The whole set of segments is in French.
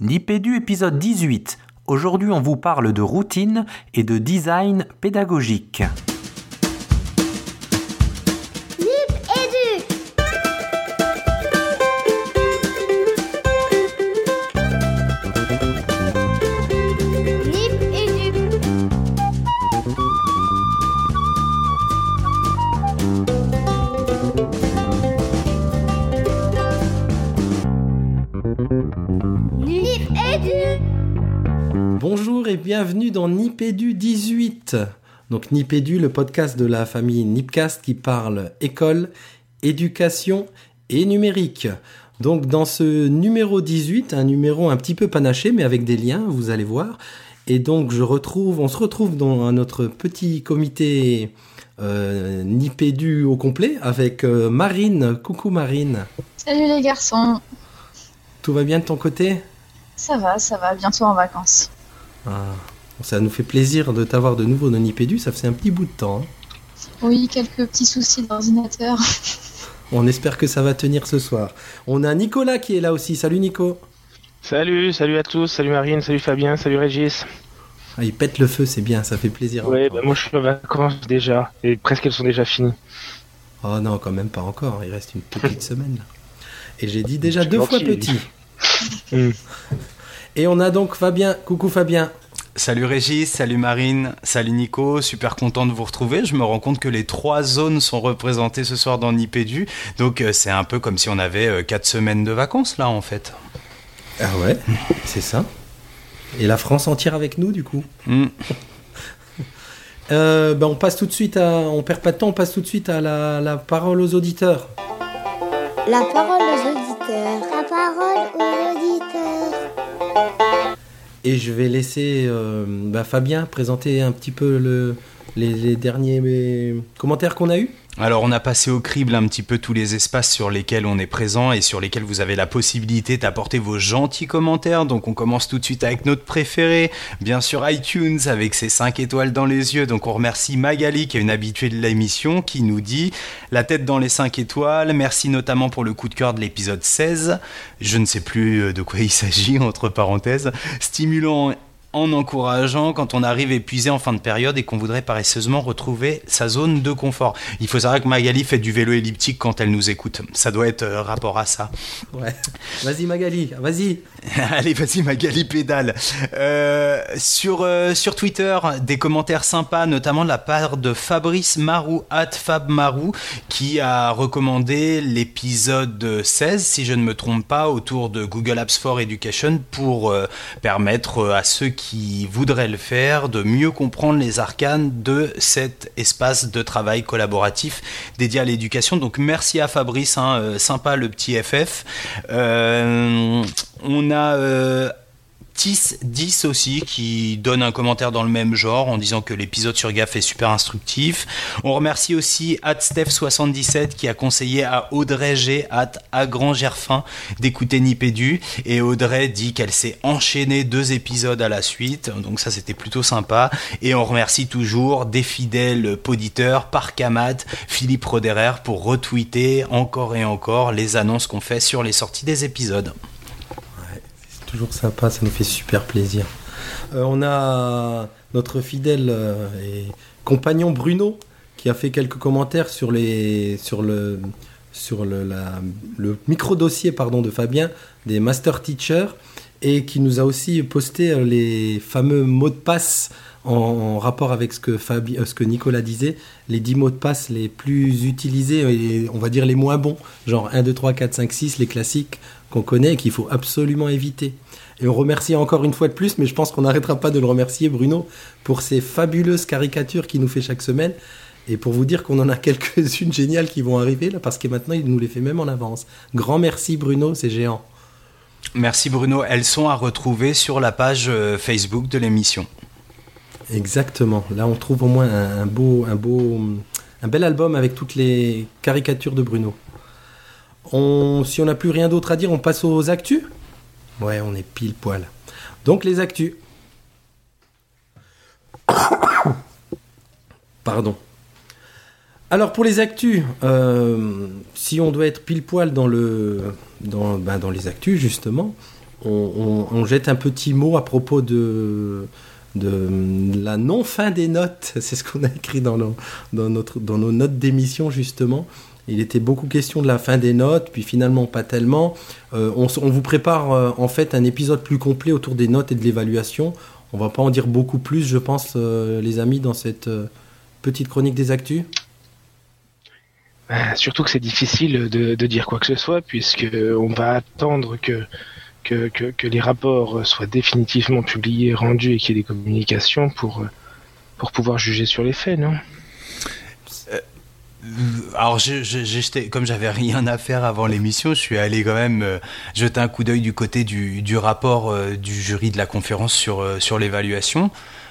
Nipédu épisode 18. Aujourd'hui, on vous parle de routine et de design pédagogique. 18. Donc Nipédu, le podcast de la famille Nipcast qui parle école, éducation et numérique. Donc dans ce numéro 18, un numéro un petit peu panaché mais avec des liens, vous allez voir. Et donc je retrouve, on se retrouve dans notre petit comité euh, Nipédu au complet avec euh, Marine. Coucou Marine. Salut les garçons, Tout va bien de ton côté? Ça va, ça va, bientôt en vacances. Ah, Ça nous fait plaisir de t'avoir de nouveau dans Nipédu, ça faisait un petit bout de temps. hein. Oui, quelques petits soucis d'ordinateur. On espère que ça va tenir ce soir. On a Nicolas qui est là aussi. Salut Nico. Salut, salut à tous, salut Marine, salut Fabien, salut Régis. Ah, il pète le feu, c'est bien, ça fait plaisir. Ouais, bah moi je suis en vacances déjà, et presque elles sont déjà finies. Oh non, quand même pas encore. Il reste une petite semaine. là. Et j'ai dit déjà deux fois petit. Hmm. Et on a donc Fabien. Coucou Fabien. Salut Régis, salut Marine, salut Nico, super content de vous retrouver. Je me rends compte que les trois zones sont représentées ce soir dans Nipédu, donc euh, c'est un peu comme si on avait euh, quatre semaines de vacances là en fait. Ah ouais, c'est ça. Et la France entière avec nous du coup. Hmm. Euh, ben, on passe tout de suite à. On perd pas de temps, on passe tout de suite à la, la parole aux auditeurs. La parole Et je vais laisser euh, bah, Fabien présenter un petit peu le, les, derniers commentaires qu'on a eus. Alors on a passé au crible un petit peu tous les espaces sur lesquels on est présent et sur lesquels vous avez la possibilité d'apporter vos gentils commentaires. Donc on commence tout de suite avec notre préféré, bien sûr iTunes avec ses 5 étoiles dans les yeux. Donc on remercie Magali qui est une habituée de l'émission qui nous dit la tête dans les 5 étoiles. Merci notamment pour le coup de cœur de l'épisode 16. Je ne sais plus euh, de quoi il s'agit entre parenthèses. Stimulant en encourageant quand on arrive épuisé en fin de période et qu'on voudrait paresseusement retrouver sa zone de confort. Il faut savoir que Magali fait du vélo elliptique quand elle nous écoute. Ça doit être euh, rapport à ça. Ouais. Vas-y Magali, vas-y. Allez, vas-y Magali pédale. Euh, sur, euh, sur Twitter, des commentaires sympas, notamment de la part de Fabrice Marou, at Fab Marou, qui a recommandé l'épisode 16, si je ne me trompe pas, autour de Google Apps for Education pour permettre à ceux qui voudraient le faire de mieux comprendre les arcanes de cet espace de travail collaboratif dédié à l'éducation. Donc merci à Fabrice, hein, euh, sympa le petit FF. Euh, on a euh, Tis 10 aussi qui donne un commentaire dans le même genre en disant que l'épisode sur GAF est super instructif. On remercie aussi Steph77 qui a conseillé à Audrey G at à Grand Gerfin d'écouter Nipédu et Audrey dit qu'elle s'est enchaînée deux épisodes à la suite donc ça c'était plutôt sympa et on remercie toujours des fidèles poditeurs Parkamat, Philippe Roderer pour retweeter encore et encore les annonces qu'on fait sur les sorties des épisodes. Toujours sympa, ça nous fait super plaisir. Euh, on a notre fidèle euh, et compagnon Bruno qui a fait quelques commentaires sur les sur le sur le, le micro dossier pardon de Fabien des master teachers et qui nous a aussi posté euh, les fameux mots de passe en, rapport avec ce que Fabi, ce que Nicolas disait, les 10 mots de passe les plus utilisés et on va dire les moins bons, genre 1 2 3 4 5 6 les classiques qu'on connaît et qu'il faut absolument éviter. Et on remercie encore une fois de plus, mais je pense qu'on n'arrêtera pas de le remercier, Bruno, pour ces fabuleuses caricatures qu'il nous fait chaque semaine. Et pour vous dire qu'on en a quelques-unes géniales qui vont arriver, là, parce que maintenant, il nous les fait même en avance. Grand merci, Bruno, c'est géant. Merci Bruno. Elles sont à retrouver sur la page euh, Facebook de l'émission. Exactement. Là, on trouve au moins un, un beau, un beau, un bel album avec toutes les caricatures de Bruno. On, si on n'a plus rien d'autre à dire, on passe aux actus? Ouais, on est pile poil. Donc les actus. Pardon. Alors pour les actus, euh, si on doit être pile poil dans le, dans, ben, les actus justement, on, jette un petit mot à propos de, la non-fin des notes. C'est ce qu'on a écrit dans nos notes d'émission, justement. Il était beaucoup question de la fin des notes, puis finalement pas tellement. Euh, on, vous prépare euh, en fait un épisode plus complet autour des notes et de l'évaluation. On va pas en dire beaucoup plus, je pense, euh, les amis, dans cette petite chronique des actus. Euh, Surtout que c'est difficile de, dire quoi que ce soit, puisque on va attendre que, les rapports soient définitivement publiés, rendus et qu'il y ait des communications pour pouvoir juger sur les faits, non? Alors, je- comme j'avais rien à faire avant l'émission, je suis allé quand même euh, jeter un coup d'œil du côté du, du rapport euh, du jury de la conférence sur, euh, sur l'évaluation.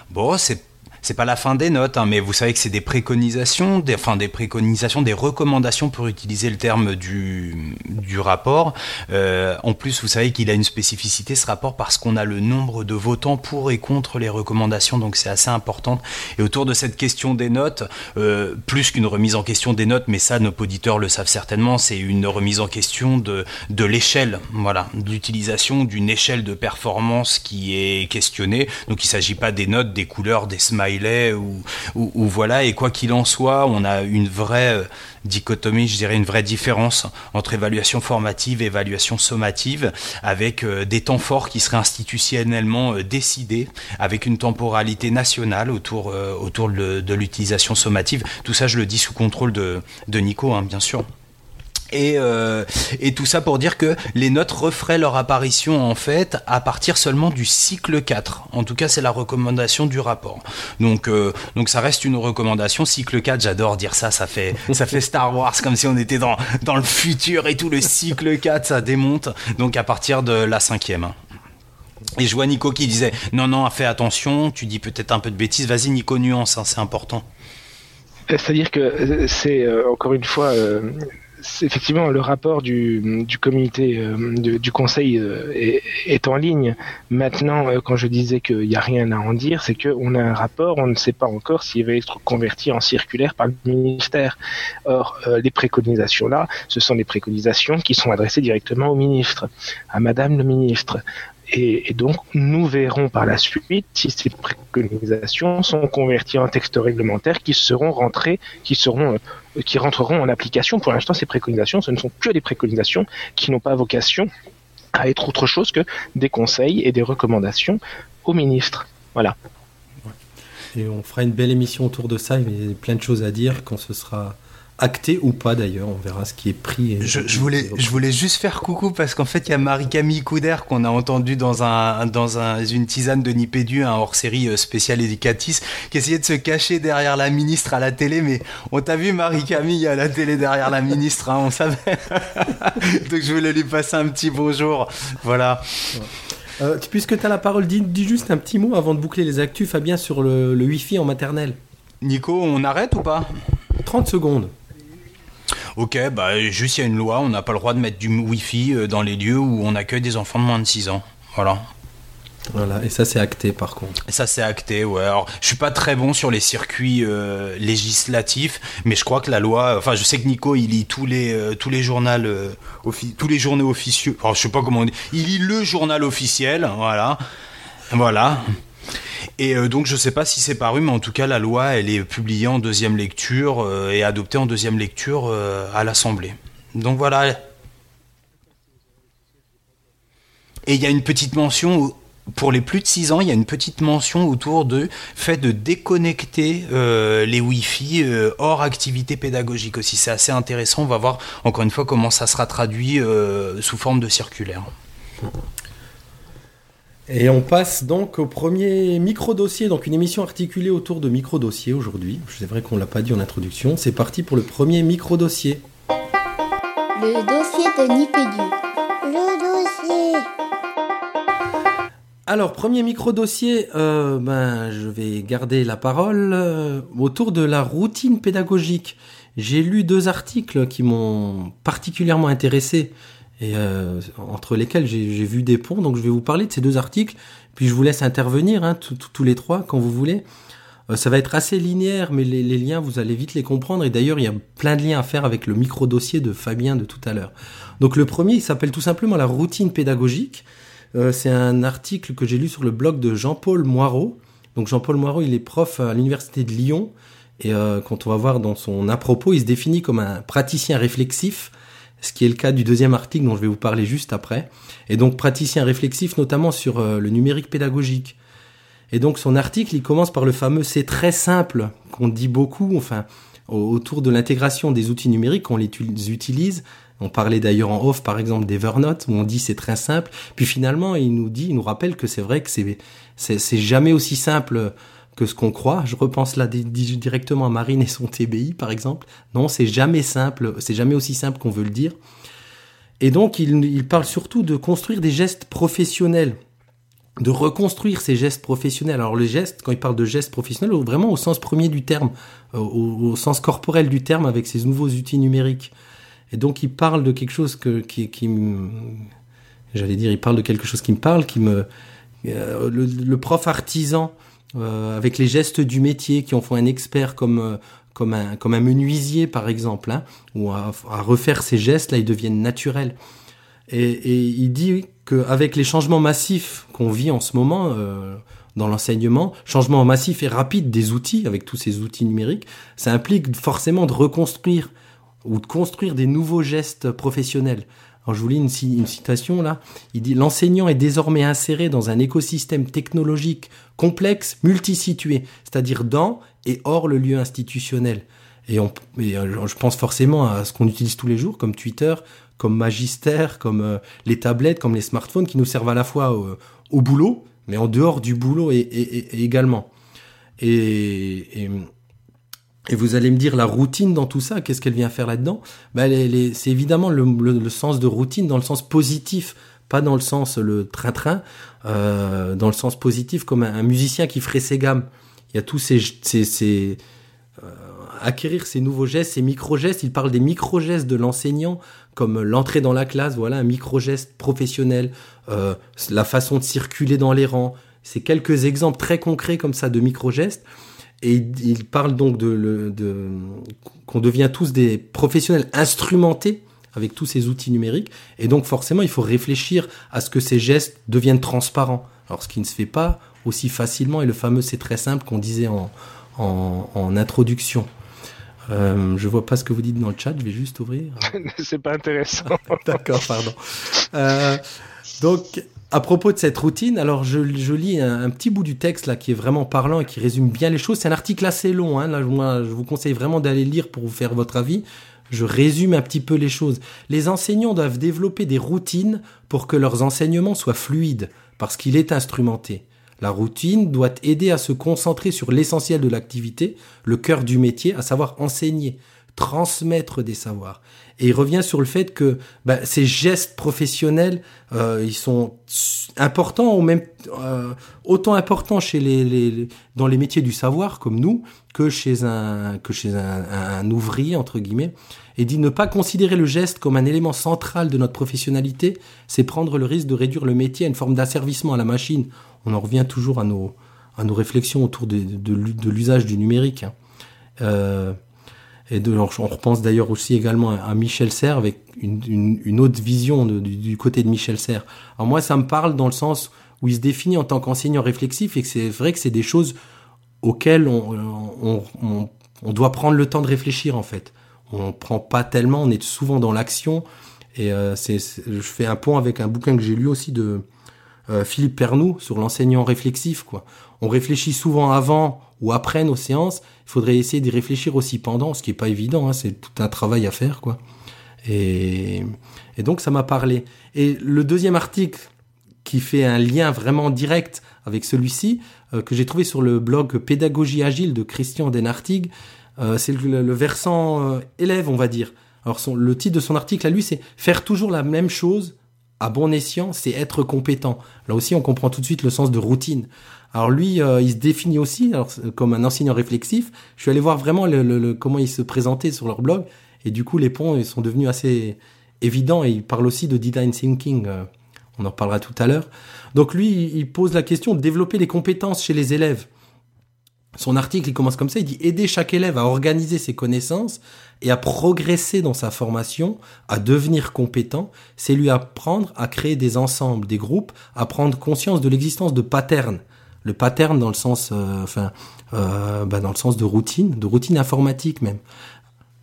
Bon, c'est c'est pas la fin des notes, hein, mais vous savez que c'est des préconisations, des, enfin des préconisations, des recommandations pour utiliser le terme du, du rapport. Euh, en plus, vous savez qu'il a une spécificité ce rapport parce qu'on a le nombre de votants pour et contre les recommandations, donc c'est assez important. Et autour de cette question des notes, euh, plus qu'une remise en question des notes, mais ça nos auditeurs le savent certainement, c'est une remise en question de, de l'échelle, voilà, de l'utilisation d'une échelle de performance qui est questionnée. Donc il ne s'agit pas des notes, des couleurs, des smileys ou, voilà. Et quoi qu'il en soit, on a une vraie euh, dichotomie, je dirais une vraie différence entre évaluation formative et évaluation sommative, avec euh, des temps forts qui seraient institutionnellement euh, décidés, avec une temporalité nationale autour, autour de, de l'utilisation sommative. Tout ça, je le dis sous contrôle de, de Nico, hein, bien sûr. Et, euh, et tout ça pour dire que les notes referaient leur apparition en fait à partir seulement du cycle 4. En tout cas, c'est la recommandation du rapport. Donc, euh, donc ça reste une recommandation. Cycle 4, j'adore dire ça, ça fait, ça fait Star Wars comme si on était dans, dans le futur et tout. Le cycle 4, ça démonte. Donc à partir de la cinquième. Et je vois Nico qui disait non, non, fais attention, tu dis peut-être un peu de bêtises. Vas-y, Nico, nuance, hein, c'est important. Euh, C'est-à-dire que euh, c'est euh, encore une fois, euh, effectivement le rapport du, du comité, euh, du, conseil euh, est, en ligne. Maintenant, euh, quand je disais qu'il n'y a rien à en dire, c'est qu'on a un rapport, on ne sait pas encore s'il va être converti en circulaire par le ministère. Or, les préconisations là, ce sont des préconisations qui sont adressées directement au ministre, à Madame le ministre. Et, et donc, nous verrons par la suite si ces préconisations sont converties en textes réglementaires qui seront rentrés, qui seront, qui rentreront en application. Pour l'instant, ces préconisations, ce ne sont que des préconisations qui n'ont pas vocation à être autre chose que des conseils et des recommandations au ministre. Voilà. Et on fera une belle émission autour de ça. Il y a plein de choses à dire quand ce sera acté ou pas d'ailleurs. On verra ce qui est pris. et- Je, je voulais, je voulais juste faire coucou parce qu'en fait, il y a Marie-Camille Couder qu'on a entendu dans, un, dans un, une tisane de Nipédu, un hors-série euh, spécial éducatis, qui essayait de se cacher derrière la ministre à la télé. Mais on t'a vu, Marie-Camille, à la télé derrière la ministre, hein, on savait. Donc je voulais lui passer un petit bonjour. Voilà. Euh, puisque tu as la parole, dis, dis juste un petit mot avant de boucler les actus, Fabien, sur le, le Wi-Fi en maternelle. Nico, on arrête ou pas? 30 secondes. Ok, bah juste il y a une loi, on n'a pas le droit de mettre du Wi-Fi euh, dans les lieux où on accueille des enfants de moins de 6 ans. Voilà. Voilà, et ça c'est acté par contre. Ça c'est acté, ouais. Alors, je suis pas très bon sur les circuits euh, législatifs, mais je crois que la loi. Enfin, je sais que Nico, il lit tous les euh, tous les journaux, euh, tous les journaux officieux. Alors, je sais pas comment on dit. Il lit le journal officiel, voilà, voilà. Et euh, donc, je sais pas si c'est paru, mais en tout cas, la loi, elle est publiée en deuxième lecture euh, et adoptée en deuxième lecture euh, à l'Assemblée. Donc voilà. Et il y a une petite mention pour les plus de 6 ans, il y a une petite mention autour de fait de déconnecter les Wi-Fi hors activité pédagogique aussi. C'est assez intéressant. On va voir encore une fois comment ça sera traduit sous forme de circulaire. Et on passe donc au premier micro-dossier, donc une émission articulée autour de micro-dossiers aujourd'hui. C'est vrai qu'on l'a pas dit en introduction. C'est parti pour le premier micro-dossier. Le dossier de Nipédu. Le dossier. Alors, premier micro-dossier, euh, ben, je vais garder la parole euh, autour de la routine pédagogique. J'ai lu deux articles qui m'ont particulièrement intéressé et euh, entre lesquels j'ai vu des ponts. Donc, je vais vous parler de ces deux articles, puis je vous laisse intervenir hein, tous les trois quand vous voulez. Euh, ça va être assez linéaire, mais les, les liens, vous allez vite les comprendre. Et d'ailleurs, il y a plein de liens à faire avec le micro-dossier de Fabien de tout à l'heure. Donc, le premier, il s'appelle tout simplement la routine pédagogique. euh, c'est un article que j'ai lu sur le blog de Jean-Paul Moirot. Donc Jean-Paul Moirot, il est prof à l'université de Lyon. Et euh, quand on va voir dans son à propos, il se définit comme un praticien réflexif, ce qui est le cas du deuxième article dont je vais vous parler juste après. Et donc praticien réflexif notamment sur euh, le numérique pédagogique. Et donc son article, il commence par le fameux c'est très simple qu'on dit beaucoup, enfin autour de l'intégration des outils numériques, qu'on les utilise. On parlait d'ailleurs en off, par exemple, d'Evernote, où on dit c'est très simple. Puis finalement, il nous dit, il nous rappelle que c'est vrai que c'est, c'est, jamais aussi simple que ce qu'on croit. Je repense là directement à Marine et son TBI, par exemple. Non, c'est jamais simple, c'est jamais aussi simple qu'on veut le dire. Et donc, il, parle surtout de construire des gestes professionnels de reconstruire ces gestes professionnels. Alors les gestes, quand il parle de gestes professionnels, vraiment au sens premier du terme, euh, au, sens corporel du terme, avec ces nouveaux outils numériques. Et donc il parle de quelque chose que, qui, qui j'allais dire, il parle de quelque chose qui me parle, qui me, euh, le, prof artisan avec les gestes du métier qui en font un expert comme comme un comme un menuisier par exemple, hein, ou à, refaire ces gestes là, ils deviennent naturels. Et, et il dit qu'avec les changements massifs qu'on vit en ce moment euh, dans l'enseignement, changement massif et rapide des outils, avec tous ces outils numériques, ça implique forcément de reconstruire ou de construire des nouveaux gestes professionnels. Je vous lis une, citation là. Il dit l'enseignant est désormais inséré dans un écosystème technologique complexe, multisitué, c'est-à-dire dans et hors le lieu institutionnel. Et, euh, je pense forcément à ce qu'on utilise tous les jours, comme Twitter, comme Magister, comme euh, les tablettes, comme les smartphones, qui nous servent à la fois au, boulot, mais en dehors du boulot et, également. Et, vous allez me dire la routine dans tout ça, qu'est-ce qu'elle vient faire là-dedans? Ben, C'est évidemment le, le, sens de routine dans le sens positif, pas dans le sens le train-train, euh, dans le sens positif comme un, musicien qui ferait ses gammes. Il y a tous ces, ces, ces euh, acquérir ces nouveaux gestes, ces micro-gestes. Il parle des micro-gestes de l'enseignant, comme l'entrée dans la classe, voilà, un micro-geste professionnel, euh, la façon de circuler dans les rangs. C'est quelques exemples très concrets comme ça de micro-gestes. Et il parle donc de, de qu'on devient tous des professionnels instrumentés avec tous ces outils numériques. Et donc forcément, il faut réfléchir à ce que ces gestes deviennent transparents. Alors ce qui ne se fait pas aussi facilement, et le fameux c'est très simple qu'on disait en, en, en introduction. Euh, je vois pas ce que vous dites dans le chat, je vais juste ouvrir. c'est pas intéressant. D'accord, pardon. Euh, donc, à propos de cette routine, alors je, lis un, petit bout du texte là qui est vraiment parlant et qui résume bien les choses. C'est un article assez long. Hein. Là, moi, je vous conseille vraiment d'aller lire pour vous faire votre avis. Je résume un petit peu les choses. Les enseignants doivent développer des routines pour que leurs enseignements soient fluides, parce qu'il est instrumenté. La routine doit aider à se concentrer sur l'essentiel de l'activité, le cœur du métier, à savoir enseigner, transmettre des savoirs. Et il revient sur le fait que bah, ces gestes professionnels, euh, ils sont importants, ou même euh, autant importants chez les, dans les métiers du savoir comme nous que chez un que chez un, un ouvrier entre guillemets. Et dit ne pas considérer le geste comme un élément central de notre professionnalité, c'est prendre le risque de réduire le métier à une forme d'asservissement à la machine on en revient toujours à nos, à nos réflexions autour de, de, l'usage du numérique. Hein. Euh, et de, on repense d'ailleurs aussi également à, Michel Serres avec une, une, autre vision du, côté de Michel Serres. Alors moi, ça me parle dans le sens où il se définit en tant qu'enseignant réflexif et que c'est vrai que c'est des choses auxquelles on, on, on, doit prendre le temps de réfléchir en fait. On prend pas tellement, on est souvent dans l'action. Et euh, c'est, je fais un pont avec un bouquin que j'ai lu aussi de, euh, Philippe Pernoud sur l'enseignant réflexif. Quoi. On réfléchit souvent avant ou après nos séances. Il faudrait essayer d'y réfléchir aussi pendant, ce qui est pas évident. Hein, c'est tout un travail à faire, quoi. Et, et donc ça m'a parlé. Et le deuxième article qui fait un lien vraiment direct avec celui-ci, euh, que j'ai trouvé sur le blog Pédagogie Agile de Christian Denartig, euh, c'est le, versant élève, on va dire. Alors le titre de son article à lui, c'est Faire toujours la même chose à bon escient, c'est être compétent. Là aussi, on comprend tout de suite le sens de routine. Alors lui, euh, il se définit aussi comme un enseignant réflexif. Je suis allé voir vraiment le, comment il se présentait sur leur blog, et du coup, les ponts ils sont devenus assez évidents. Et il parle aussi de design thinking. Euh, on en parlera tout à l'heure. Donc lui, il pose la question de développer les compétences chez les élèves. son article, il commence comme ça, il dit aider chaque élève à organiser ses connaissances et à progresser dans sa formation, à devenir compétent, c'est lui apprendre à créer des ensembles, des groupes, à prendre conscience de l'existence de patterns. Le pattern dans le sens, euh, enfin, euh, bah, dans le sens de routine, de routine informatique même,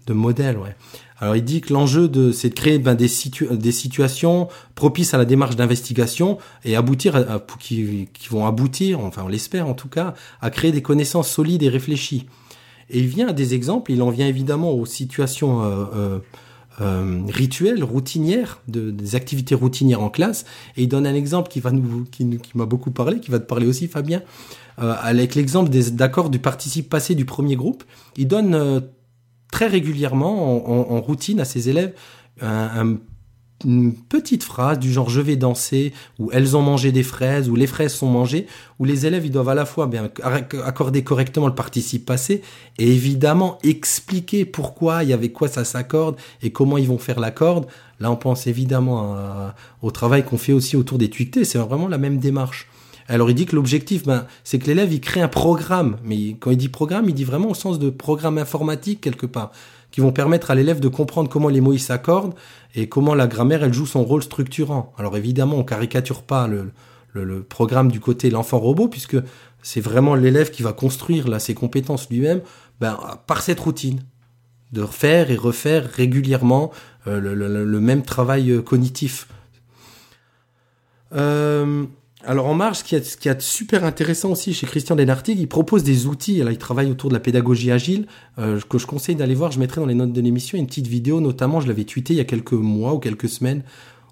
de modèle, ouais. Alors il dit que l'enjeu de c'est de créer ben, des, des situations propices à la démarche d'investigation et aboutir qui, qui, vont aboutir, enfin on l'espère en tout cas, à créer des connaissances solides et réfléchies. Et il vient à des exemples, il en vient évidemment aux situations euh, euh, rituelles, routinières, de, des activités routinières en classe. Et il donne un exemple qui va nous, qui, qui m'a beaucoup parlé, qui va te parler aussi, Fabien, euh, avec l'exemple des du participe passé du premier groupe. Il donne euh, très régulièrement en, routine à ses élèves une petite phrase du genre je vais danser ou elles ont mangé des fraises ou les fraises sont mangées où les élèves ils doivent à la fois bien accorder correctement le participe passé et évidemment expliquer pourquoi il y avait quoi ça s'accorde et comment ils vont faire l'accord là on pense évidemment au travail qu'on fait aussi autour des tuiletés. C'est vraiment la même démarche. Alors il dit que l'objectif, ben, c'est que l'élève il crée un programme, mais quand il dit programme, il dit vraiment au sens de programme informatique quelque part, qui vont permettre à l'élève de comprendre comment les mots s'accordent et comment la grammaire elle joue son rôle structurant. Alors évidemment, on caricature pas le, programme du côté l'enfant robot puisque c'est vraiment l'élève qui va construire là ses compétences lui-même, ben, par cette routine de refaire et refaire régulièrement euh, le, le, même travail euh, cognitif. Euh, alors en marge, ce qui est, ce super intéressant aussi chez Christian Denartig, il propose des outils. Là, il travaille autour de la pédagogie agile euh, que je conseille d'aller voir. Je mettrai dans les notes de l'émission une petite vidéo, notamment, je l'avais tweeté il y a quelques mois ou quelques semaines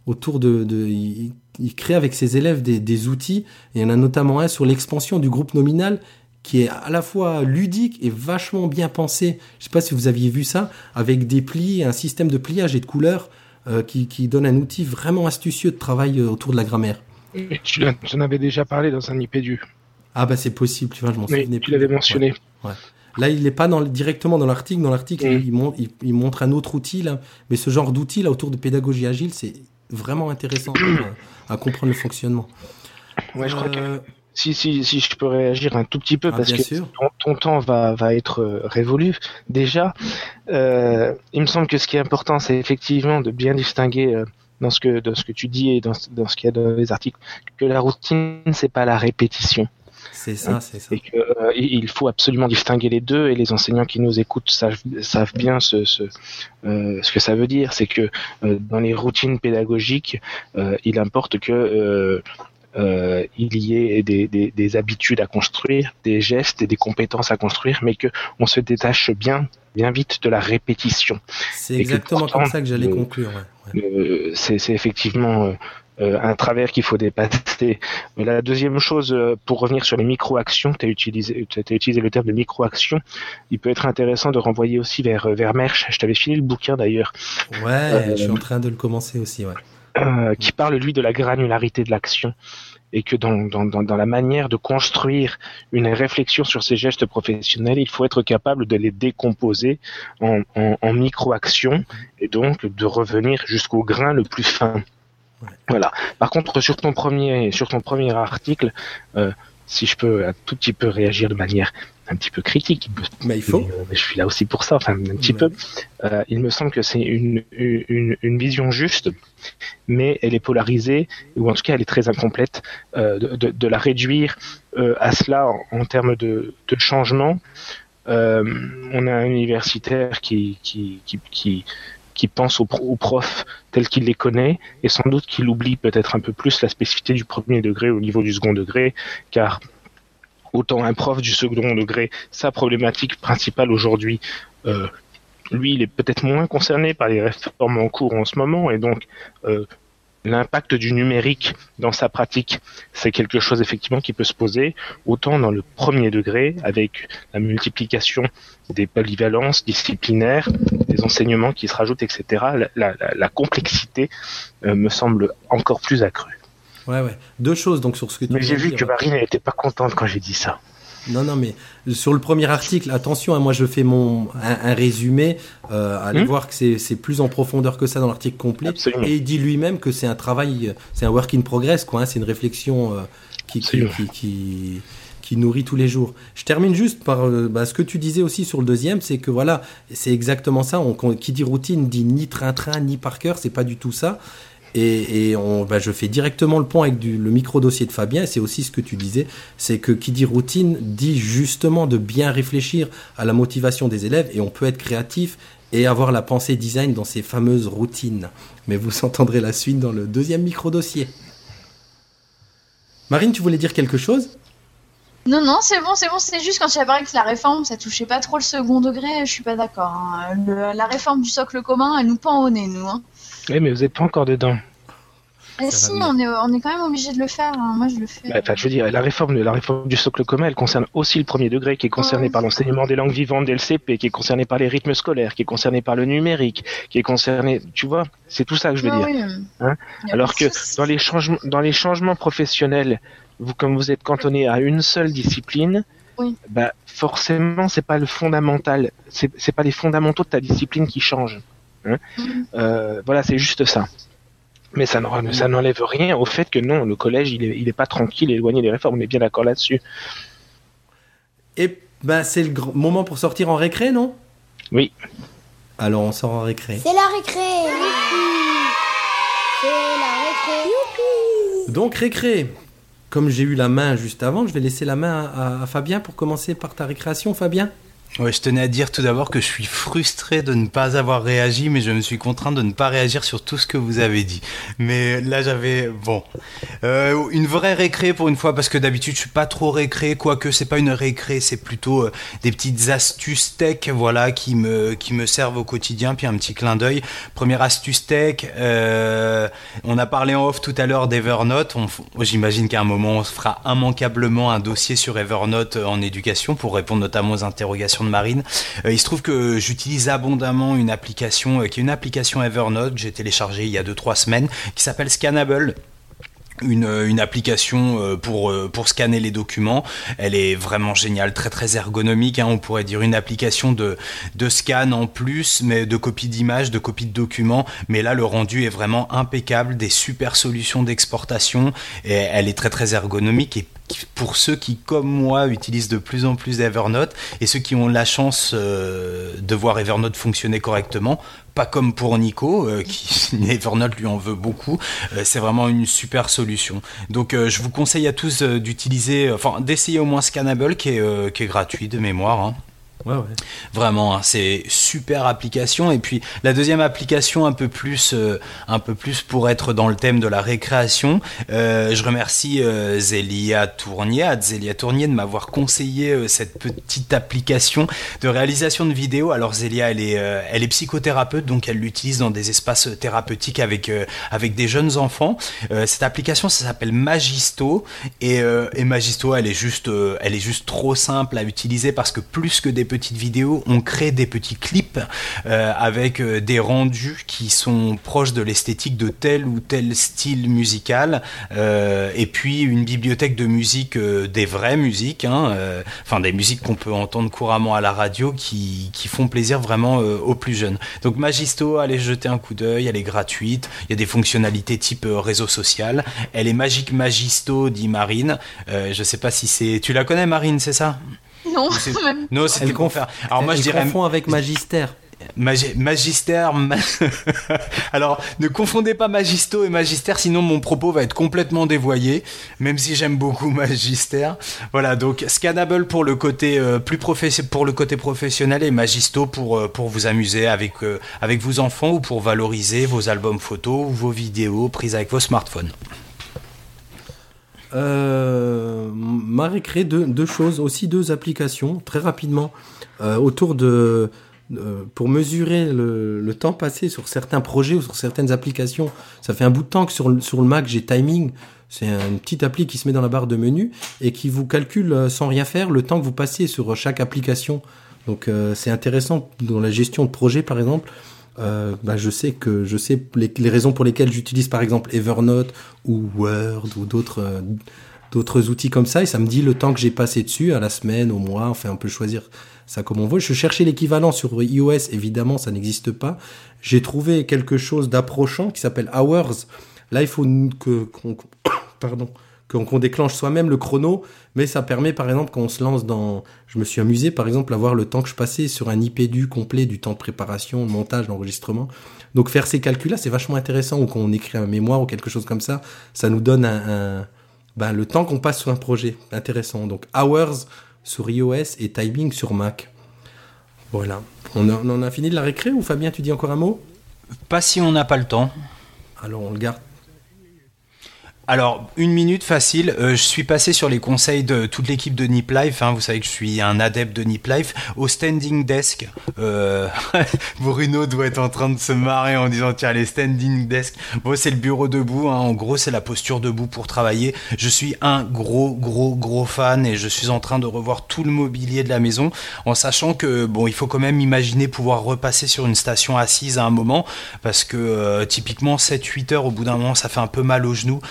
autour de, de il, crée avec ses élèves des, des, outils. Et il y en a notamment un sur l'expansion du groupe nominal qui est à la fois ludique et vachement bien pensé. Je sais pas si vous aviez vu ça, avec des plis, un système de pliage et de couleurs euh, qui, qui donne un outil vraiment astucieux de travail euh, autour de la grammaire. Tu en avais déjà parlé dans un IPDU. Ah bah c'est possible, tu vois, je m'en souvenais Tu l'avais mentionné. Là, il n'est pas dans, directement dans l'article. Dans l'article, mm. il, montre, il, montre un autre outil, là. Mais ce genre d'outil, là, autour de pédagogie agile, c'est vraiment intéressant à, comprendre le fonctionnement. Ouais, je crois que euh, si, si, si je peux réagir un tout petit peu, ah, parce que ton, temps va, va être euh, révolu. Déjà, euh, il me semble que ce qui est important, c'est effectivement de bien distinguer dans ce que dans ce que tu dis et dans, dans ce qu'il y a dans les articles que la routine c'est pas la répétition. C'est ça, c'est ça. Et que, euh, il faut absolument distinguer les deux et les enseignants qui nous écoutent savent, savent bien ce, ce, euh, ce que ça veut dire. C'est que euh, dans les routines pédagogiques, il importe que euh, il y ait des, des, des, habitudes à construire, des gestes et des compétences à construire, mais que on se détache bien, bien vite de la répétition. C'est exactement comme ça que j'allais conclure. Ouais. Euh, c'est effectivement euh, euh, un travers qu'il faut dépasser. La deuxième chose, pour revenir sur les micro-actions, tu as utilisé, as utilisé le terme de micro-action, il peut être intéressant de renvoyer aussi vers, vers Mersch. Je t'avais filé le bouquin d'ailleurs. Ouais, je suis en train de le commencer aussi, ouais. Euh, qui parle lui de la granularité de l'action et que dans, dans, dans, la manière de construire une réflexion sur ces gestes professionnels, il faut être capable de les décomposer en, en, micro-actions et donc de revenir jusqu'au grain le plus fin. Voilà. Par contre, sur ton premier, sur ton premier article, euh, si je peux un tout petit peu réagir de manière un petit peu critique. Mais il faut. Euh, je suis là aussi pour ça, enfin un petit peu. Euh, il me semble que c'est une, une, une, vision juste, mais elle est polarisée, ou en tout cas elle est très incomplète. Euh, de, de, la réduire à cela en, en termes de, de changement. On a un universitaire qui, qui, qui, qui qui pense aux, aux profs tels qu'il les connaît et sans doute qu'il oublie peut-être un peu plus la spécificité du premier degré au niveau du second degré car autant un prof du second degré, sa problématique principale aujourd'hui, euh, lui, il est peut-être moins concerné par les réformes en cours en ce moment, et donc euh, l'impact du numérique dans sa pratique, c'est quelque chose effectivement qui peut se poser, autant dans le premier degré, avec la multiplication des polyvalences disciplinaires, des enseignements qui se rajoutent, etc. La, la, la complexité euh, me semble encore plus accrue. Ouais, ouais. Deux choses donc sur ce que tu Mais j'ai vu que Marine n'était pas contente quand j'ai dit ça. Non, non, mais sur le premier article, attention, hein, moi je fais mon un, résumé. Euh, allez hmm voir que c'est plus en profondeur que ça dans l'article complet. Absolument. Et il dit lui-même que c'est un travail, c'est un work in progress, quoi. Hein, c'est une réflexion euh, qui, qui, qui, qui nourrit tous les jours. Je termine juste par euh, bah, ce que tu disais aussi sur le deuxième, c'est que voilà, c'est exactement ça. On, qui dit routine dit ni train-train, ni par cœur, c'est pas du tout ça. Et, on, bah, je fais directement le point avec le micro-dossier de Fabien, c'est aussi ce que tu disais, c'est que qui dit routine dit justement de bien réfléchir à la motivation des élèves, et on peut être créatif et avoir la pensée design dans ces fameuses routines. Mais vous entendrez la suite dans le deuxième micro-dossier. Marine, tu voulais dire quelque chose? Non, non, c'est bon, c'est bon. C'est juste quand as parlé que la réforme, ça touchait pas trop le second degré, je suis pas d'accord. hein. La réforme du socle commun, elle nous pend au nez, nous. Hein. Oui, mais vous n'êtes pas encore dedans. Si, on est, on est quand même obligé de le faire. hein. Moi, je le fais. Bah, Enfin, je veux dire, la réforme, la réforme du socle commun, elle concerne aussi le premier degré, qui est concerné Ouais. par l'enseignement des langues vivantes dès le CP, qui est concerné par les rythmes scolaires, qui est concerné par le numérique, qui est concerné, tu vois, c'est tout ça que je veux Ah dire. oui. Hein Alors que dans les changements, dans les changements professionnels, vous, comme vous êtes cantonné à une seule discipline, Oui. bah, forcément, c'est pas le fondamental, c'est pas les fondamentaux de ta discipline qui changent. Hein. Mhm. Euh, voilà, c'est juste ça. Mais ça n'en- ça n'enlève rien au fait que non, le collège, il est, il est pas tranquille, éloigné des réformes. On est bien d'accord là-dessus. Et ben c'est le moment pour sortir en récré, non? Oui. Alors on sort en récré. C'est la récré. C'est la récré. Donc récré. Comme j'ai eu la main juste avant, je vais laisser la main à, à Fabien pour commencer par ta récréation, Fabien? Ouais, je tenais à dire tout d'abord que je suis frustré de ne pas avoir réagi, mais je me suis contraint de ne pas réagir sur tout ce que vous avez dit. Mais là, j'avais bon Euh, une vraie récré pour une fois, parce que d'habitude je suis pas trop récré, quoique c'est pas une récré, c'est plutôt euh, des petites astuces tech, voilà, qui me servent au quotidien, puis un petit clin d'œil. Première astuce tech, euh, on a parlé en off tout à l'heure d'Evernote. J'imagine qu'à un moment on fera immanquablement un dossier sur Evernote en éducation pour répondre notamment aux interrogations Marine. Euh, il se trouve que j'utilise abondamment une application euh, qui est une application Evernote j'ai téléchargée il y a 2-3 semaines qui s'appelle Scannable une, une application euh, pour, euh, scanner les documents. Elle est vraiment géniale, très très ergonomique. hein. on pourrait dire une application de, de scan en plus, mais de copie d'images, de copie de documents. Mais là, le rendu est vraiment impeccable, des super solutions d'exportation. Et elle est très très ergonomique. Et pour ceux qui, comme moi, utilisent de plus en plus Evernote et ceux qui ont la chance euh, de voir Evernote fonctionner correctement, pas comme pour Nico, euh, qui Evernote lui en veut beaucoup. Euh, c'est vraiment une super solution. Donc je vous conseille à tous d'utiliser, enfin d'essayer au moins Scannable qui est, qui est gratuit de mémoire. hein. Vraiment, hein, c'est super application. Et puis la deuxième application, un peu plus, euh, un peu plus pour être dans le thème de la récréation. euh, je remercie euh, Zélia Tournier, Zélia Tournier, de m'avoir conseillé euh, cette petite application de réalisation de vidéos. Alors Zélia, elle est, elle est psychothérapeute, donc elle l'utilise dans des espaces thérapeutiques avec avec des jeunes enfants. Cette application, ça s'appelle Magisto. Et, et Magisto, elle est juste, elle est juste trop simple à utiliser parce que plus que des petites vidéos, on crée des petits clips euh, avec euh, des rendus qui sont proches de l'esthétique de tel ou tel style musical. Euh, et puis une bibliothèque de musique, des vraies musiques, hein, enfin des musiques qu'on peut entendre couramment à la radio qui, qui font plaisir vraiment aux plus jeunes. Donc Magisto, allez jeter un coup d'œil, elle est gratuite. Il y a des fonctionnalités type réseau social. Elle est magique Magisto, dit Marine. Je sais pas si c'est. Tu la connais, Marine, c'est ça? Non, C'est- même. Non, c'était Elle pour conf- faire. Alors moi, Elle je dirais confond avec Magister. Magi- magistère. ma- Alors, ne confondez pas magisto et magistère, sinon mon propos va être complètement dévoyé, même si j'aime beaucoup magistère. Voilà, donc scannable pour le côté euh, plus professe- pour le côté professionnel et magisto pour euh, pour vous amuser avec euh, avec vos enfants ou pour valoriser vos albums photos ou vos vidéos prises avec vos smartphones. Euh, m'a deux, choses, aussi deux applications, très rapidement, euh, autour de... euh, pour mesurer le, le temps passé sur certains projets ou sur certaines applications, ça fait un bout de temps que sur le, sur le Mac j'ai Timing, c'est une petite appli qui se met dans la barre de menu et qui vous calcule euh, sans rien faire le temps que vous passez sur chaque application. Donc euh, c'est intéressant dans la gestion de projet par exemple. Euh, bah, je sais que je sais les, les raisons pour lesquelles j'utilise par exemple Evernote ou Word ou d'autres euh, d'autres outils comme ça et ça me dit le temps que j'ai passé dessus à la semaine, au mois, enfin on peut choisir ça comme on veut. Je cherchais l'équivalent sur iOS, évidemment ça n'existe pas. J'ai trouvé quelque chose d'approchant qui s'appelle Hours. Là il faut que pardon qu'on déclenche soi-même le chrono, mais ça permet par exemple quand on se lance dans... Je me suis amusé par exemple à voir le temps que je passais sur un IPDU complet du temps de préparation, de montage, d'enregistrement. Donc faire ces calculs-là, c'est vachement intéressant, ou quand on écrit un mémoire ou quelque chose comme ça, ça nous donne un, ben, le temps qu'on passe sur un projet. Intéressant. Donc hours sur iOS et timing sur Mac. Voilà. On, on en a fini de la récré ou Fabien, tu dis encore un mot? Pas si on n'a pas le temps. Alors on le garde alors, une minute facile. Euh, je suis passé sur les conseils de toute l'équipe de Nip Life. Hein. vous savez que je suis un adepte de Nip Life. Au standing desk, euh, Bruno doit être en train de se marrer en disant tiens, les standing desk. Bon, c'est le bureau debout. Hein. En gros, c'est la posture debout pour travailler. Je suis un gros, gros, gros fan et je suis en train de revoir tout le mobilier de la maison en sachant que, bon, il faut quand même imaginer pouvoir repasser sur une station assise à un moment parce que euh, typiquement 7-8 heures au bout d'un moment, ça fait un peu mal aux genoux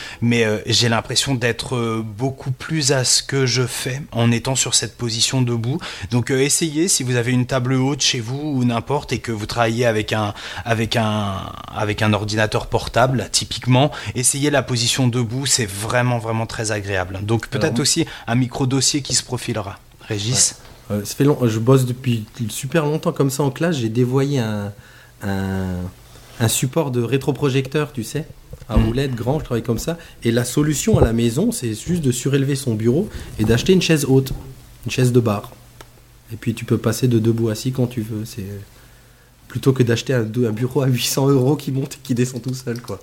euh, j'ai l'impression d'être euh, beaucoup plus à ce que je fais en étant sur cette position debout. Donc euh, essayez si vous avez une table haute chez vous ou n'importe et que vous travaillez avec un avec un avec un ordinateur portable typiquement, essayez la position debout, c'est vraiment vraiment très agréable. Donc peut-être aussi un micro dossier qui se profilera. Régis. ça fait long, je bosse depuis super longtemps comme ça en classe. J'ai dévoyé un, un, un support de rétroprojecteur, tu sais à mm. roulette, grand, je travaille comme ça. Et la solution à la maison, c'est juste de surélever son bureau et d'acheter une chaise haute, une chaise de bar. Et puis tu peux passer de debout assis quand tu veux. C'est plutôt que d'acheter un, bureau à 800 euros qui monte et qui descend tout seul, quoi.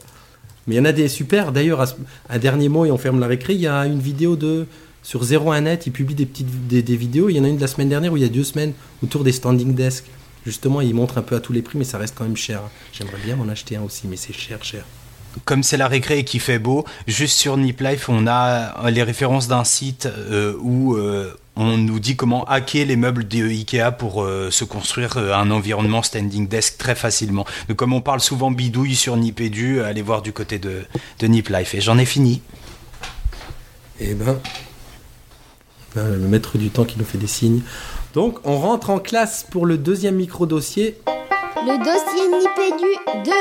Mais il y en a des super. D'ailleurs, un dernier mot et on ferme la récré. Il y a une vidéo de sur 01net. Il publie des petites des, vidéos. Il y en a une de la semaine dernière ou il y a deux semaines autour des standing desks. Justement, il montre un peu à tous les prix, mais ça reste quand même cher. J'aimerais bien m'en acheter un aussi, mais c'est cher, cher comme c'est la récré et qui fait beau, juste sur Nip Life, on a les références d'un site euh, où euh, on nous dit comment hacker les meubles de Ikea pour euh, se construire un environnement standing desk très facilement. Donc comme on parle souvent bidouille sur Nipedu, allez voir du côté de, de Nip Life. Et j'en ai fini. Eh ben, ben, le maître du temps qui nous fait des signes. Donc on rentre en classe pour le deuxième micro-dossier. Le dossier Nipedu 2.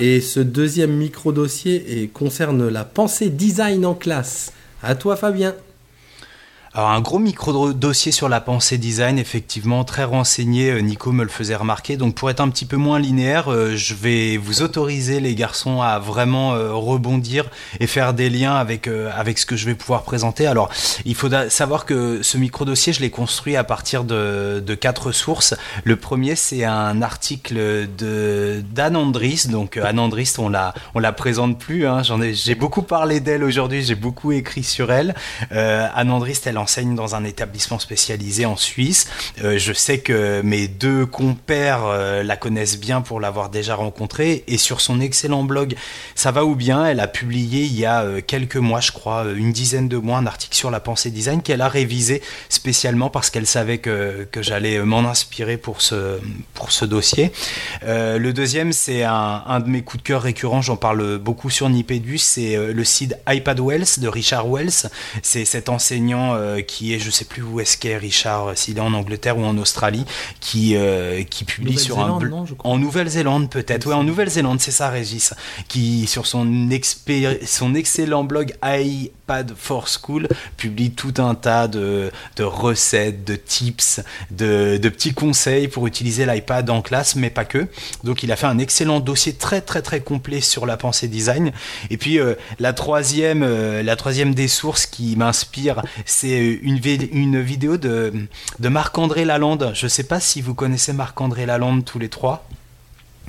Et ce deuxième micro-dossier concerne la pensée design en classe. À toi Fabien. Alors un gros micro-dossier sur la pensée design, effectivement, très renseigné, euh, Nico me le faisait remarquer. Donc pour être un petit peu moins linéaire, euh, je vais vous autoriser les garçons à vraiment euh, rebondir et faire des liens avec, avec ce que je vais pouvoir présenter. Alors il faut savoir que ce micro-dossier, je l'ai construit à partir de, de quatre sources. Le premier, c'est un article de d'Anne Andris. Donc Anne Andris, on la, on la présente plus. Hein. J'en ai, j'ai beaucoup parlé d'elle aujourd'hui, j'ai beaucoup écrit sur elle. Anne Andris, elle enseigne dans un établissement spécialisé en Suisse. Euh, je sais que mes deux compères euh, la connaissent bien pour l'avoir déjà rencontrée et sur son excellent blog Ça va ou bien, elle a publié il y a euh, quelques mois, je crois, une dizaine de mois, un article sur la pensée design qu'elle a révisé spécialement parce qu'elle savait que, que j'allais m'en inspirer pour ce, pour ce dossier. le deuxième, c'est un, un, de mes coups de cœur récurrents, j'en parle beaucoup sur Nipédu, c'est le site iPad Wells de Richard Wells. C'est cet enseignant qui est, je sais plus où est-ce qu'est Richard, euh, s'il est en Angleterre ou en Australie, qui, euh, qui publie sur un en Nouvelle-Zélande peut-être, ouais en Nouvelle-Zélande c'est ça Régis, qui sur son son excellent blog iPad for School publie tout un tas de, de recettes, de tips, de, de petits conseils pour utiliser l'iPad en classe, mais pas que. Donc il a fait un excellent dossier très très très complet sur la pensée design. Et puis la troisième, la troisième des sources qui m'inspire, c'est une, vidéo de, de Marc-André Lalande. Je ne sais pas si vous connaissez Marc-André Lalande tous les trois.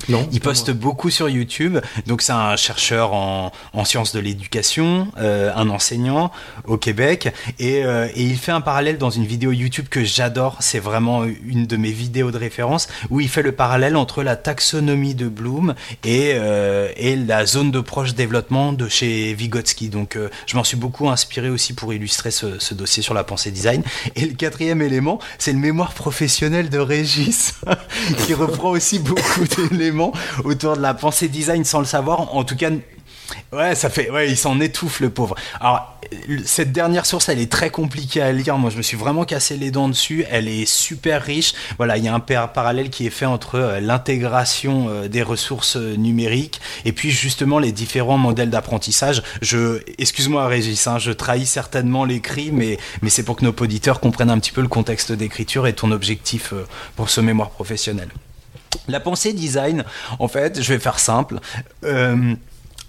Non, il poste beaucoup sur YouTube. Donc c'est un chercheur en, en sciences de l'éducation, euh, un enseignant au Québec, et, euh, et, il fait un parallèle dans une vidéo YouTube que j'adore. C'est vraiment une de mes vidéos de référence où il fait le parallèle entre la taxonomie de Bloom et, euh, et la zone de proche développement de chez Vygotsky. Donc je m'en suis beaucoup inspiré aussi pour illustrer ce, ce, dossier sur la pensée design. Et le quatrième élément, c'est le mémoire professionnel de Régis qui reprend aussi beaucoup d'éléments autour de la pensée design sans le savoir. En tout cas, Ouais, ça fait. Ouais, il s'en étouffe le pauvre. Alors, cette dernière source, elle est très compliquée à lire. Moi, je me suis vraiment cassé les dents dessus. Elle est super riche. Voilà, il y a un parallèle qui est fait entre euh, l'intégration euh, des ressources euh, numériques et puis justement les différents modèles d'apprentissage. Je, excuse-moi, Régis, hein, je trahis certainement l'écrit, mais mais c'est pour que nos auditeurs comprennent un petit peu le contexte d'écriture et ton objectif pour ce mémoire professionnel. La pensée design, en fait, je vais faire simple.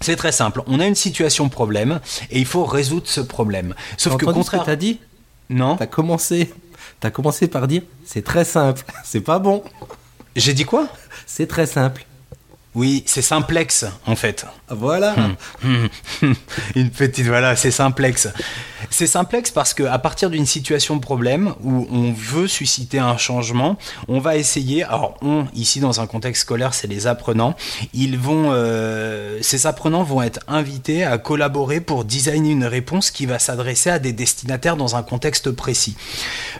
C'est très simple. On a une situation problème et il faut résoudre ce problème. Sauf que contraire. t'as dit Non. T'as commencé. T'as commencé par dire c'est très simple. C'est pas bon. J'ai dit quoi? C'est très simple. Oui, c'est simplex en fait. Voilà. Hum, hum. Une petite voilà, c'est simplex. C'est simplex parce que à partir d'une situation de problème où on veut susciter un changement, on va essayer. Alors on ici dans un contexte scolaire, c'est les apprenants. Ils vont, euh, ces apprenants vont être invités à collaborer pour designer une réponse qui va s'adresser à des destinataires dans un contexte précis.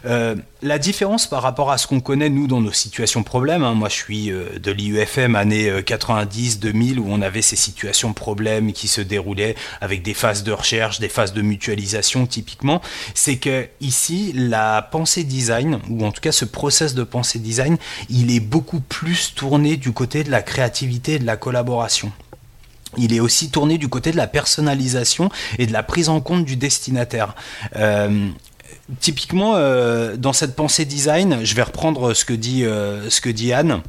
Euh, la différence par rapport à ce qu'on connaît nous dans nos situations problèmes, hein, moi je suis euh, de l'IUFM année 90-2000 où on avait ces situations problèmes qui se déroulaient avec des phases de recherche, des phases de mutualisation typiquement, c'est que ici la pensée design ou en tout cas ce process de pensée design, il est beaucoup plus tourné du côté de la créativité et de la collaboration. Il est aussi tourné du côté de la personnalisation et de la prise en compte du destinataire. Euh, typiquement, euh, dans cette pensée design, je vais reprendre ce que dit, euh, ce que dit Anne.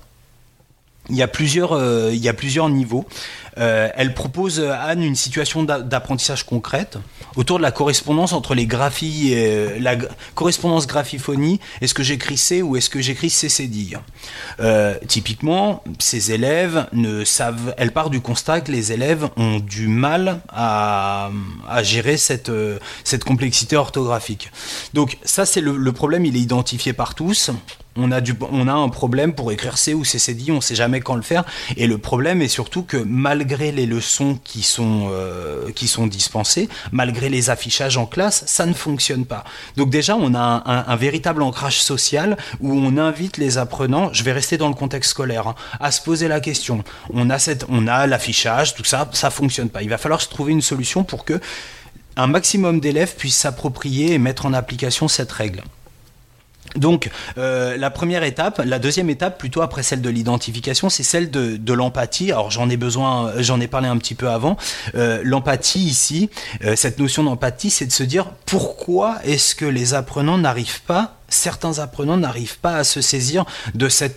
Il y, a plusieurs, il y a plusieurs niveaux. Euh, elle propose, euh, Anne, une situation d'apprentissage concrète autour de la correspondance entre les graphies, la correspondance graphiphonie, est-ce que j'écris C ou est-ce que j'écris CCD euh, Typiquement, ces élèves ne savent, elle part du constat que les élèves ont du mal à, gérer cette, cette complexité orthographique. Donc ça, c'est le problème, il est identifié par tous on a, un problème pour écrire C ou CCD, on ne sait jamais quand le faire. Et le problème est surtout que malgré les leçons qui sont, euh, qui sont dispensées, malgré les affichages en classe, ça ne fonctionne pas. Donc déjà, on a un, véritable ancrage social où on invite les apprenants, je vais rester dans le contexte scolaire, hein, à se poser la question. On a, a l'affichage, tout ça, ça fonctionne pas. Il va falloir se trouver une solution pour que un maximum d'élèves puissent s'approprier et mettre en application cette règle. Donc euh, la première étape, la deuxième étape plutôt après celle de l'identification, c'est celle de, l'empathie. Alors j'en ai besoin, j'en ai parlé un petit peu avant. Euh, l'empathie ici, euh, cette notion d'empathie, c'est de se dire pourquoi est-ce que les apprenants n'arrivent pas certains apprenants n'arrivent pas à se saisir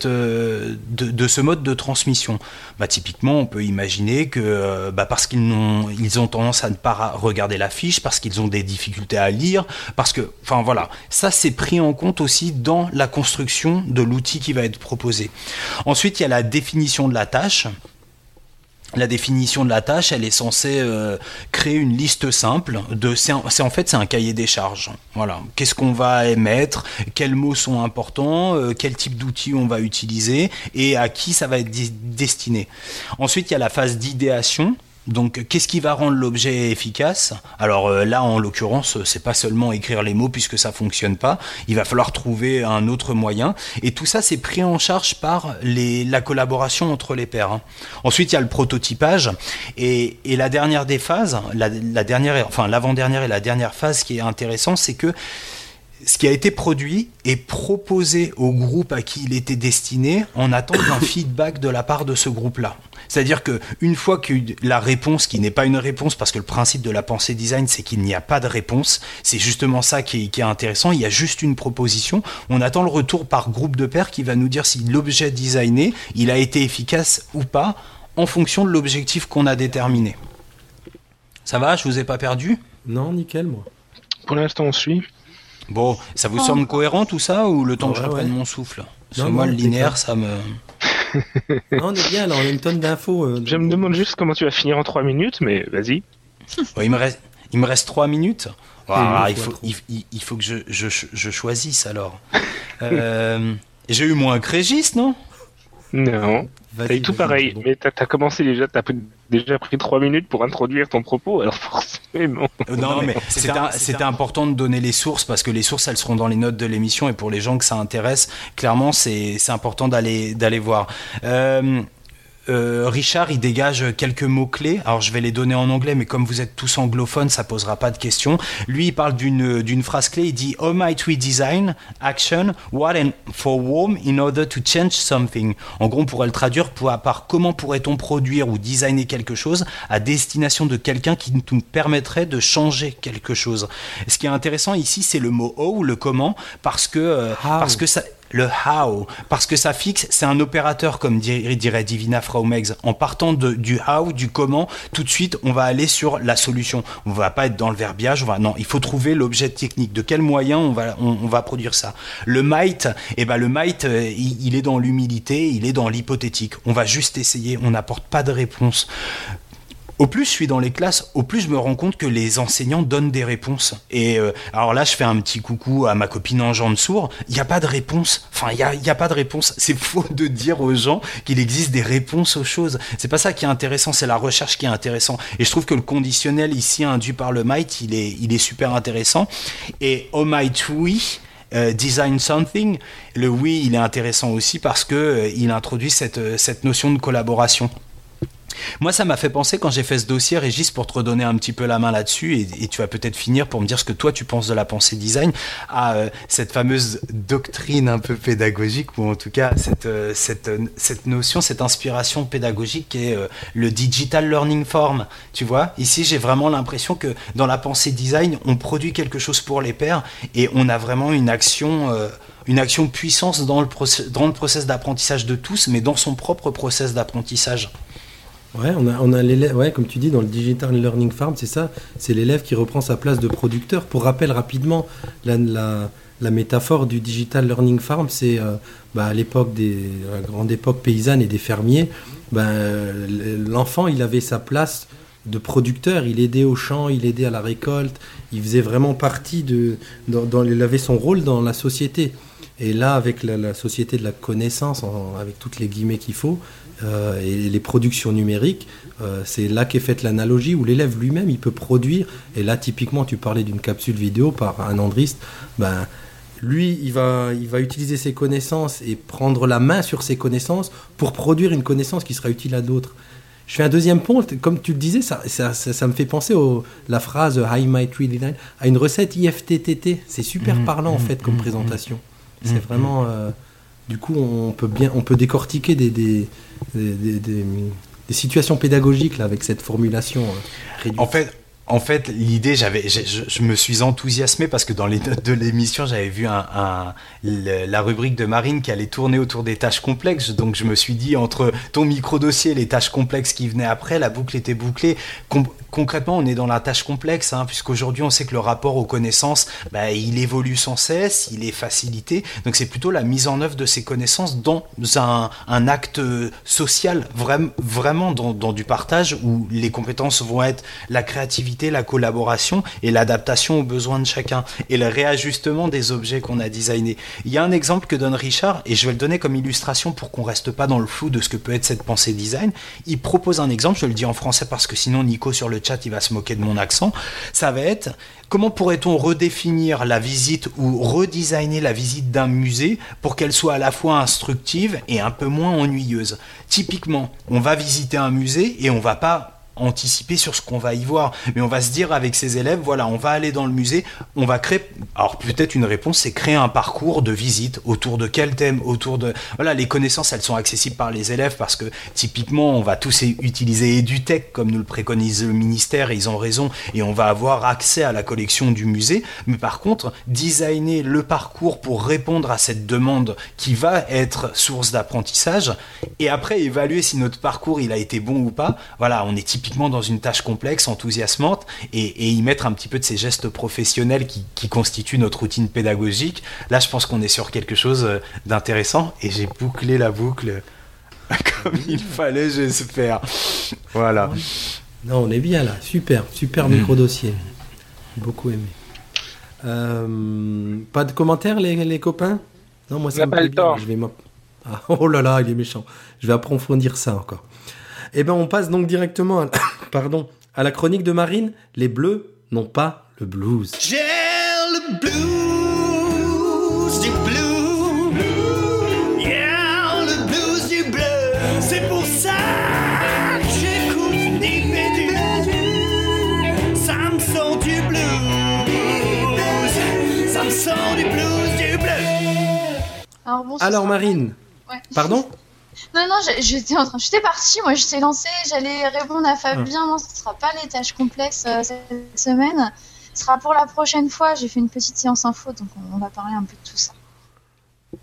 euh, de, ce mode de transmission. Bah, typiquement, on peut imaginer que euh, bah, parce qu'ils ont, ils ont tendance à ne pas regarder la fiche, parce qu'ils ont des difficultés à lire, parce que, enfin voilà, ça c'est pris en compte aussi dans la construction de l'outil qui va être proposé. Ensuite, il y a la définition de la tâche la définition de la tâche, elle est censée euh, créer une liste simple de. C'est en fait c'est un cahier des charges. Voilà. Qu'est-ce qu'on va émettre Quels mots sont importants euh, Quel type d'outils on va utiliser Et à qui ça va être destiné Ensuite, il y a la phase d'idéation. Donc, qu'est-ce qui va rendre l'objet efficace? Alors euh, là, en l'occurrence, c'est pas seulement écrire les mots puisque ça fonctionne pas. Il va falloir trouver un autre moyen. Et tout ça, c'est pris en charge par la collaboration entre les pairs. Hein. Ensuite, il y a le prototypage et, la dernière des phases, la, la dernière, enfin l'avant-dernière et la dernière phase qui est intéressante, c'est que ce qui a été produit est proposé au groupe à qui il était destiné en attendant un feedback de la part de ce groupe-là. C'est-à-dire que une fois que la réponse, qui n'est pas une réponse, parce que le principe de la pensée design, c'est qu'il n'y a pas de réponse, c'est justement ça qui est, intéressant, il y a juste une proposition, on attend le retour par groupe de pairs qui va nous dire si l'objet designé, il a été efficace ou pas, en fonction de l'objectif qu'on a déterminé. Ça va, je vous ai pas perdu? Non, nickel, moi. Pour l'instant, on suit. Bon, ça vous semble cohérent tout ça ou le temps que je reprenne mon souffle? Parce moi, le linéaire, ça me. non, on est bien là, on a une tonne d'infos. Euh, je me demande juste comment tu vas finir en 3 minutes, mais vas-y. il, me reste, il me reste 3 minutes. il, faut, il, faut que je, je, je choisisse alors. euh, J'ai eu moins que Régis, non? Non. C'est tout pareil, mais t'as as commencé déjà, t'as déjà pris trois minutes pour introduire ton propos, alors forcément. Euh, non, mais c'était important de donner les sources parce que les sources elles seront dans les notes de l'émission et pour les gens que ça intéresse, clairement c'est important d'aller d'aller voir. Euh, euh, Richard, il dégage quelques mots-clés. Alors, je vais les donner en anglais, mais comme vous êtes tous anglophones, ça posera pas de questions. Lui, il parle d'une, d'une phrase clé. Il dit, Oh might we design, action, what and for whom in order to change something? En gros, on pourrait le traduire par comment pourrait-on produire ou designer quelque chose à destination de quelqu'un qui nous permettrait de changer quelque chose. Ce qui est intéressant ici, c'est le mot how, le comment, parce que, euh, parce que ça, le how, parce que ça fixe, c'est un opérateur, comme dirait Divina Fraumex. En partant de, du how, du comment, tout de suite, on va aller sur la solution. On va pas être dans le verbiage, on va, non, il faut trouver l'objet technique. De quel moyen on va, on, va produire ça? Le might, eh ben, le might, euh, il est dans l'humilité, il est dans l'hypothétique. On va juste essayer, on n'apporte pas de réponse au plus je suis dans les classes, au plus je me rends compte que les enseignants donnent des réponses. Et euh, alors là, je fais un petit coucou à ma copine en de sourd. Il n'y a pas de réponse. Enfin, il n'y a, pas de réponse. C'est faux de dire aux gens qu'il existe des réponses aux choses. C'est pas ça qui est intéressant, c'est la recherche qui est intéressant. Et je trouve que le conditionnel ici induit par le might, il est, super intéressant. Et oh might oui. Euh, design something, le oui, il est intéressant aussi parce que euh, il introduit cette, cette notion de collaboration. Moi, ça m'a fait penser quand j'ai fait ce dossier, Régis, pour te redonner un petit peu la main là-dessus, et, tu vas peut-être finir pour me dire ce que toi tu penses de la pensée design, à euh, cette fameuse doctrine un peu pédagogique, ou en tout cas cette, euh, cette, euh, cette notion, cette inspiration pédagogique qui est le digital learning form. Tu vois, ici j'ai vraiment l'impression que dans la pensée design, on produit quelque chose pour les pairs et on a vraiment une action une action puissance dans le, dans le process d'apprentissage de tous, mais dans son propre process d'apprentissage. Ouais, on a, comme tu dis, dans le Digital Learning Farm, c'est ça, c'est l'élève qui reprend sa place de producteur. Pour rappel rapidement, la, métaphore du Digital Learning Farm, c'est euh, bah, à l'époque des la grande époque paysanne et des fermiers, ben, l'enfant, il avait sa place de producteur, il aidait au champ, il aidait à la récolte, il faisait vraiment partie de, il avait son rôle dans la société. Et là, avec la, société de la connaissance, avec toutes les guillemets qu'il faut, euh, et les productions numériques, euh, c'est là qu'est faite l'analogie où l'élève lui-même il peut produire. Et là, typiquement, tu parlais d'une capsule vidéo par un andriste. Ben, lui, il va, il va utiliser ses connaissances et prendre la main sur ses connaissances pour produire une connaissance qui sera utile à d'autres. Je fais un deuxième point, comme tu le disais, ça, ça, me fait penser à la phrase I might read à une recette IFTTT. C'est super mmh, parlant en mmh, fait comme mmh, présentation. C'est vraiment. Euh, du coup, on peut bien, on peut décortiquer des, des, situations pédagogiques là, avec cette formulation. En fait, en fait, l'idée, j'avais, je, me suis enthousiasmé parce que dans les notes de l'émission, j'avais vu la rubrique de Marine qui allait tourner autour des tâches complexes. Donc, je me suis dit, entre ton micro-dossier et les tâches complexes qui venaient après, la boucle était bouclée. concrètement, on est dans la tâche complexe, hein, puisqu'aujourd'hui, on sait que le rapport aux connaissances, bah, il évolue sans cesse, il est facilité. Donc, c'est plutôt la mise en œuvre de ces connaissances dans un, acte social, vraiment, vraiment dans du partage où les compétences vont être la créativité la collaboration et l'adaptation aux besoins de chacun et le réajustement des objets qu'on a designés. Il y a un exemple que donne Richard et je vais le donner comme illustration pour qu'on reste pas dans le flou de ce que peut être cette pensée design. Il propose un exemple, je le dis en français parce que sinon Nico sur le chat il va se moquer de mon accent. Ça va être comment pourrait-on redéfinir la visite ou redesigner la visite d'un musée pour qu'elle soit à la fois instructive et un peu moins ennuyeuse? Typiquement, on va visiter un musée et on va pas anticiper sur ce qu'on va y voir. Mais on va se dire avec ses élèves, voilà, on va aller dans le musée, on va créer. Alors peut-être une réponse, c'est créer un parcours de visite autour de quel thème, autour de. Voilà, les connaissances, elles sont accessibles par les élèves parce que typiquement, on va tous utiliser EduTech comme nous le préconise le ministère et ils ont raison et on va avoir accès à la collection du musée. Mais par contre, designer le parcours pour répondre à cette demande qui va être source d'apprentissage et après évaluer si notre parcours il a été bon ou pas. Voilà, on est typiquement typiquement dans une tâche complexe, enthousiasmante, et, y mettre un petit peu de ces gestes professionnels qui, constituent notre routine pédagogique. Là, je pense qu'on est sur quelque chose euh, d'intéressant, et j'ai bouclé la boucle comme il fallait, j'espère. Voilà. Non, on est bien là, super, super mm. micro-dossier. Beaucoup aimé. Euh, pas de commentaires, les, copains? Non, moi, ça me pas le temps. Je vais ah, oh là là, il est méchant. Je vais approfondir ça encore. Eh ben, on passe donc directement à, la chronique de Marine. Les Bleus n'ont pas le blues. J'ai le blues du blue. blue. Le blues du bleu. C'est pour ça que j'écoute du Ça me sort du blues. Ça me sort du blues du bleu. Alors, Marine. Pardon? Non, non, j'étais en train, j'étais partie, moi j'étais lancée, j'allais répondre à Fabien, non, ce sera pas les tâches complexes euh, cette semaine, ce sera pour la prochaine fois, j'ai fait une petite séance info, donc on, on va parler un peu de tout ça.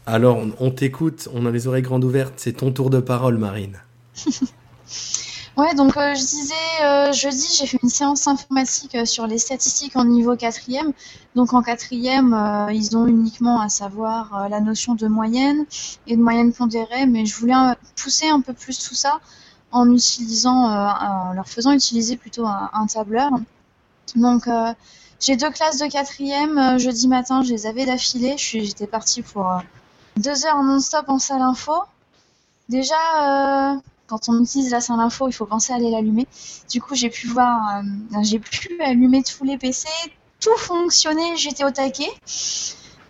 Alors on, on t'écoute, on a les oreilles grandes ouvertes, c'est ton tour de parole Marine. Ouais, donc euh, je disais, euh, jeudi, j'ai fait une séance informatique euh, sur les statistiques en niveau quatrième. Donc en quatrième, euh, ils ont uniquement à savoir euh, la notion de moyenne et de moyenne pondérée, mais je voulais euh, pousser un peu plus tout ça en utilisant, en leur faisant utiliser plutôt un, un tableur. Donc j'ai deux classes de quatrième, jeudi matin, je les avais d'affilée. J'étais partie pour deux heures non-stop en salle info. Déjà, quand on utilise la salle info, il faut penser à aller l'allumer. Du coup, j'ai pu voir, euh, j'ai pu allumer tous les PC, tout fonctionnait, j'étais au taquet.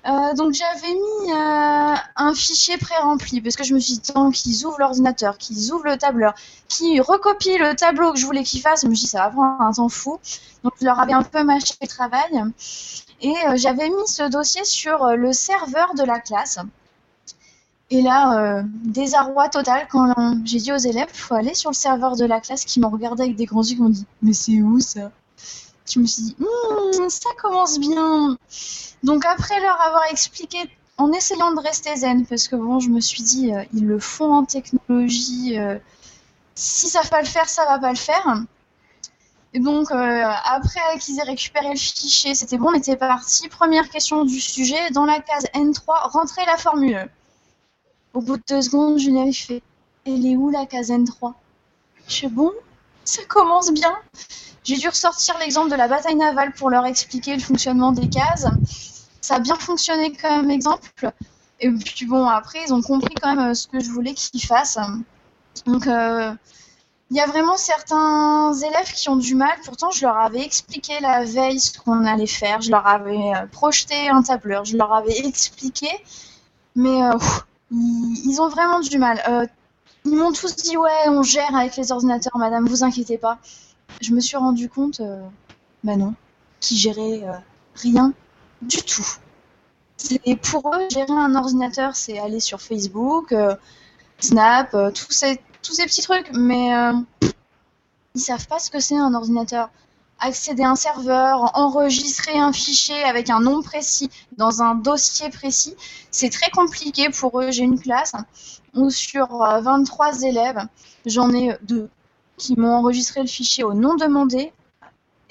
Euh, donc j'avais mis euh, un fichier pré-rempli parce que je me suis dit tant qu'ils ouvrent l'ordinateur, qu'ils ouvrent le tableur, qu'ils recopient le tableau que je voulais qu'ils fassent, je me suis dit ça va prendre un temps fou. Donc je leur avais un peu mâché le travail et j'avais mis ce dossier sur le serveur de la classe. Et là, euh, désarroi total quand j'ai dit aux élèves, faut aller sur le serveur de la classe qui m'ont regardé avec des grands yeux qui m'ont dit, mais c'est où ça? Je me suis dit, Hmm, ça commence bien. Donc après leur avoir expliqué, en essayant de rester zen, parce que bon, je me suis dit, euh, ils le font en technologie, si ça va pas le faire, ça va pas le faire. Et donc euh, après qu'ils aient récupéré le fichier, c'était bon, on était parti. Première question du sujet, dans la case N3, rentrer la formule. Au bout de deux secondes, lui avais fait Elle est où la case N3 Je fais bon, ça commence bien. J'ai dû ressortir l'exemple de la bataille navale pour leur expliquer le fonctionnement des cases. Ça a bien fonctionné comme exemple. Et puis bon, après, ils ont compris quand même euh, ce que je voulais qu'ils fassent. Donc, euh, il y a vraiment certains élèves qui ont du mal. Pourtant, je leur avais expliqué la veille ce qu'on allait faire. Je leur avais euh, projeté un tableur. Je leur avais expliqué. Mais euh, ils, ont vraiment du mal. Euh, ils m'ont tous dit ouais, on gère avec les ordinateurs, madame, vous inquiétez pas. Je me suis rendu compte, euh, bah non, qu'ils géraient euh, rien du tout. C'est pour eux gérer un ordinateur, c'est aller sur Facebook, euh, Snap, tous ces tous ces petits trucs, mais ils savent pas ce que c'est un ordinateur. Accéder à un serveur, enregistrer un fichier avec un nom précis dans un dossier précis, c'est très compliqué pour eux. J'ai une classe où sur euh, 23 élèves, j'en ai deux qui m'ont enregistré le fichier au nom demandé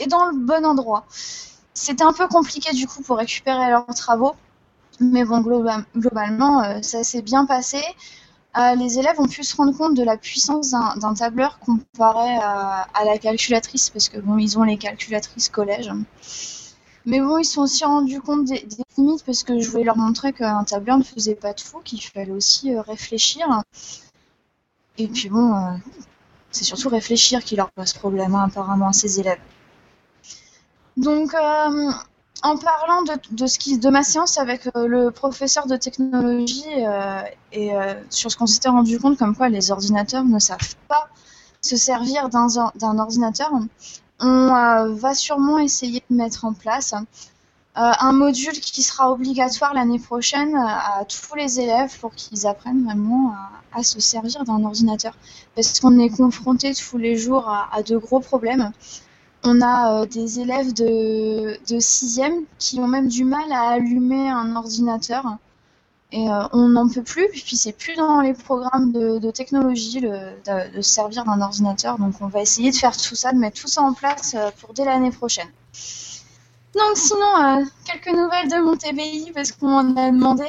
et dans le bon endroit. C'était un peu compliqué du coup pour récupérer leurs travaux, mais bon, globa- globalement, euh, ça s'est bien passé. Euh, les élèves ont pu se rendre compte de la puissance d'un tableur comparé à, à la calculatrice, parce que bon, ils ont les calculatrices collège. Mais bon, ils se sont aussi rendus compte des, limites, parce que je voulais leur montrer qu'un tableur ne faisait pas de fou, qu'il fallait aussi euh, réfléchir. Et puis bon, euh, c'est surtout réfléchir qui leur pose problème, hein, apparemment, à ces élèves. Donc, euh, en parlant de, de, ma séance avec euh, le professeur de technologie euh, et euh, sur ce qu'on s'était rendu compte, comme quoi les ordinateurs ne savent pas se servir d'un ordinateur, on va sûrement essayer de mettre en place un module qui sera obligatoire l'année prochaine à tous les élèves pour qu'ils apprennent vraiment à, se servir d'un ordinateur. Parce qu'on est confronté tous les jours à de gros problèmes. On a euh, des élèves de, de 6e qui ont même du mal à allumer un ordinateur. Et euh, on n'en peut plus, puis c'est plus dans les programmes de, de technologie le, de, de se servir d'un ordinateur. Donc on va essayer de faire tout ça, de mettre tout ça en place euh, pour dès l'année prochaine. Donc sinon, euh, quelques nouvelles de mon TBI parce qu'on m'en a demandé.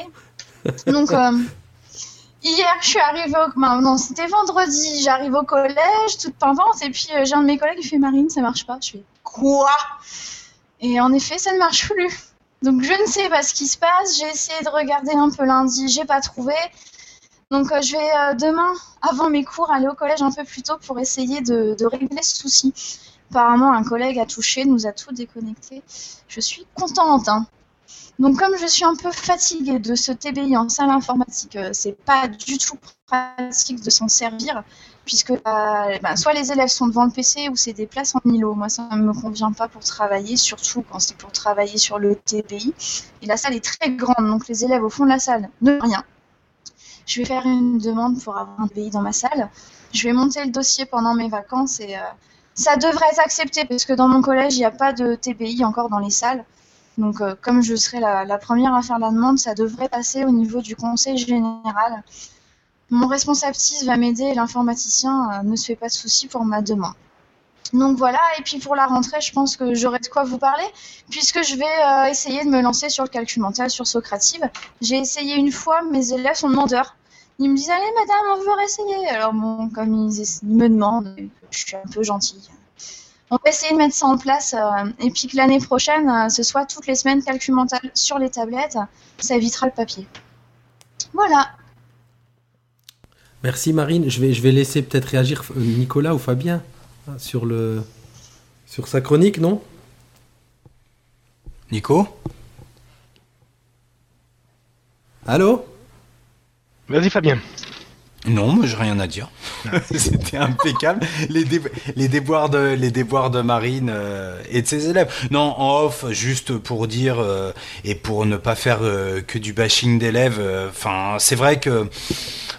Donc euh, hier, je suis arrivée au... Ben, non, c'était vendredi, j'arrive au collège, toute pimpante, et puis euh, j'ai un de mes collègues qui fait Marine, ça marche pas. Je fais quoi? Et en effet, ça ne marche plus. Donc je ne sais pas ce qui se passe. J'ai essayé de regarder un peu lundi, j'ai pas trouvé. Donc euh, je vais euh, demain, avant mes cours, aller au collège un peu plus tôt pour essayer de, de régler ce souci. Apparemment, un collègue a touché, nous a tout déconnecté. Je suis contente. Hein. Donc comme je suis un peu fatiguée de ce TBI en salle informatique, euh, c'est pas du tout pratique de s'en servir. puisque euh, bah, soit les élèves sont devant le PC ou c'est des places en îlot. Moi, ça ne me convient pas pour travailler, surtout quand c'est pour travailler sur le TPI. Et la salle est très grande, donc les élèves au fond de la salle ne rien. Je vais faire une demande pour avoir un TPI dans ma salle. Je vais monter le dossier pendant mes vacances et euh, ça devrait être accepté parce que dans mon collège, il n'y a pas de TPI encore dans les salles. Donc, euh, comme je serai la, première à faire la demande, ça devrait passer au niveau du conseil général. Mon responsable TIS va m'aider l'informaticien euh, ne se fait pas de soucis pour ma demande. Donc voilà, et puis pour la rentrée, je pense que j'aurai de quoi vous parler, puisque je vais euh, essayer de me lancer sur le calcul mental sur Socrative. J'ai essayé une fois, mes élèves sont demandeurs. Ils me disent Allez, madame, on veut réessayer. Alors, bon, comme ils, ils me demandent, je suis un peu gentille. On va essayer de mettre ça en place euh, et puis que l'année prochaine, euh, ce soit toutes les semaines calcul mental sur les tablettes. Ça évitera le papier. Voilà. Merci Marine. Je vais, je vais laisser peut-être réagir euh, Nicolas ou Fabien hein, sur, le, sur sa chronique, non? Nico? Allô? Vas-y Fabien. Non, moi j'ai rien à dire. C'était impeccable. Les, les, déboires de, les de Marine euh, et de ses élèves. Non, en off, juste pour dire euh, et pour ne pas faire euh, que du bashing d'élèves. Enfin, c'est vrai que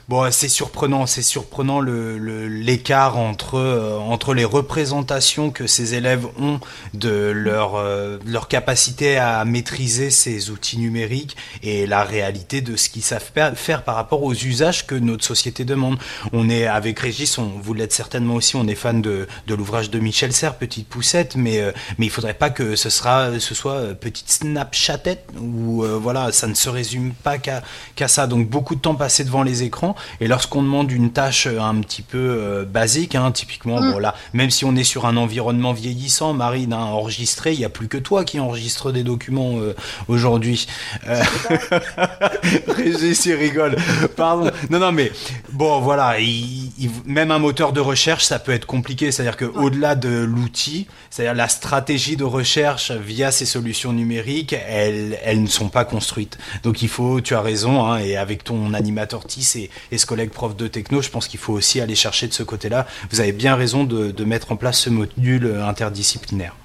bon, c'est surprenant, c'est surprenant l'écart le, entre entre les représentations que ces élèves ont de leur leur capacité à maîtriser ces outils numériques et la réalité de ce qu'ils savent faire par rapport aux usages que notre société demande. On est avec Régis, on, vous l'êtes certainement aussi, on est fan de, de l'ouvrage de Michel Serres, Petite Poussette, mais, euh, mais il faudrait pas que ce, sera, ce soit euh, Petite Snapchatette, où euh, voilà, ça ne se résume pas qu'à ça. Donc beaucoup de temps passé devant les écrans, et lorsqu'on demande une tâche un petit peu basique, hein, typiquement, Mm. bon là, même si on est sur un environnement vieillissant, Marine, hein, enregistré, il n'y a plus que toi qui enregistre des documents euh, aujourd'hui. Euh, Régis, il rigole. Pardon. Non, non, mais bon, voilà, il, il- même un moteur de recherche, ça peut être compliqué. C'est-à-dire que au-delà de l'outil, c'est-à-dire la stratégie de recherche via ces solutions numériques, elles, elles ne sont pas construites. Donc il faut, tu as raison, hein, et avec ton animateur TIS et, et ce collègue prof de techno, je pense qu'il faut aussi aller chercher de ce côté-là. Vous avez bien raison de, de mettre en place ce module interdisciplinaire.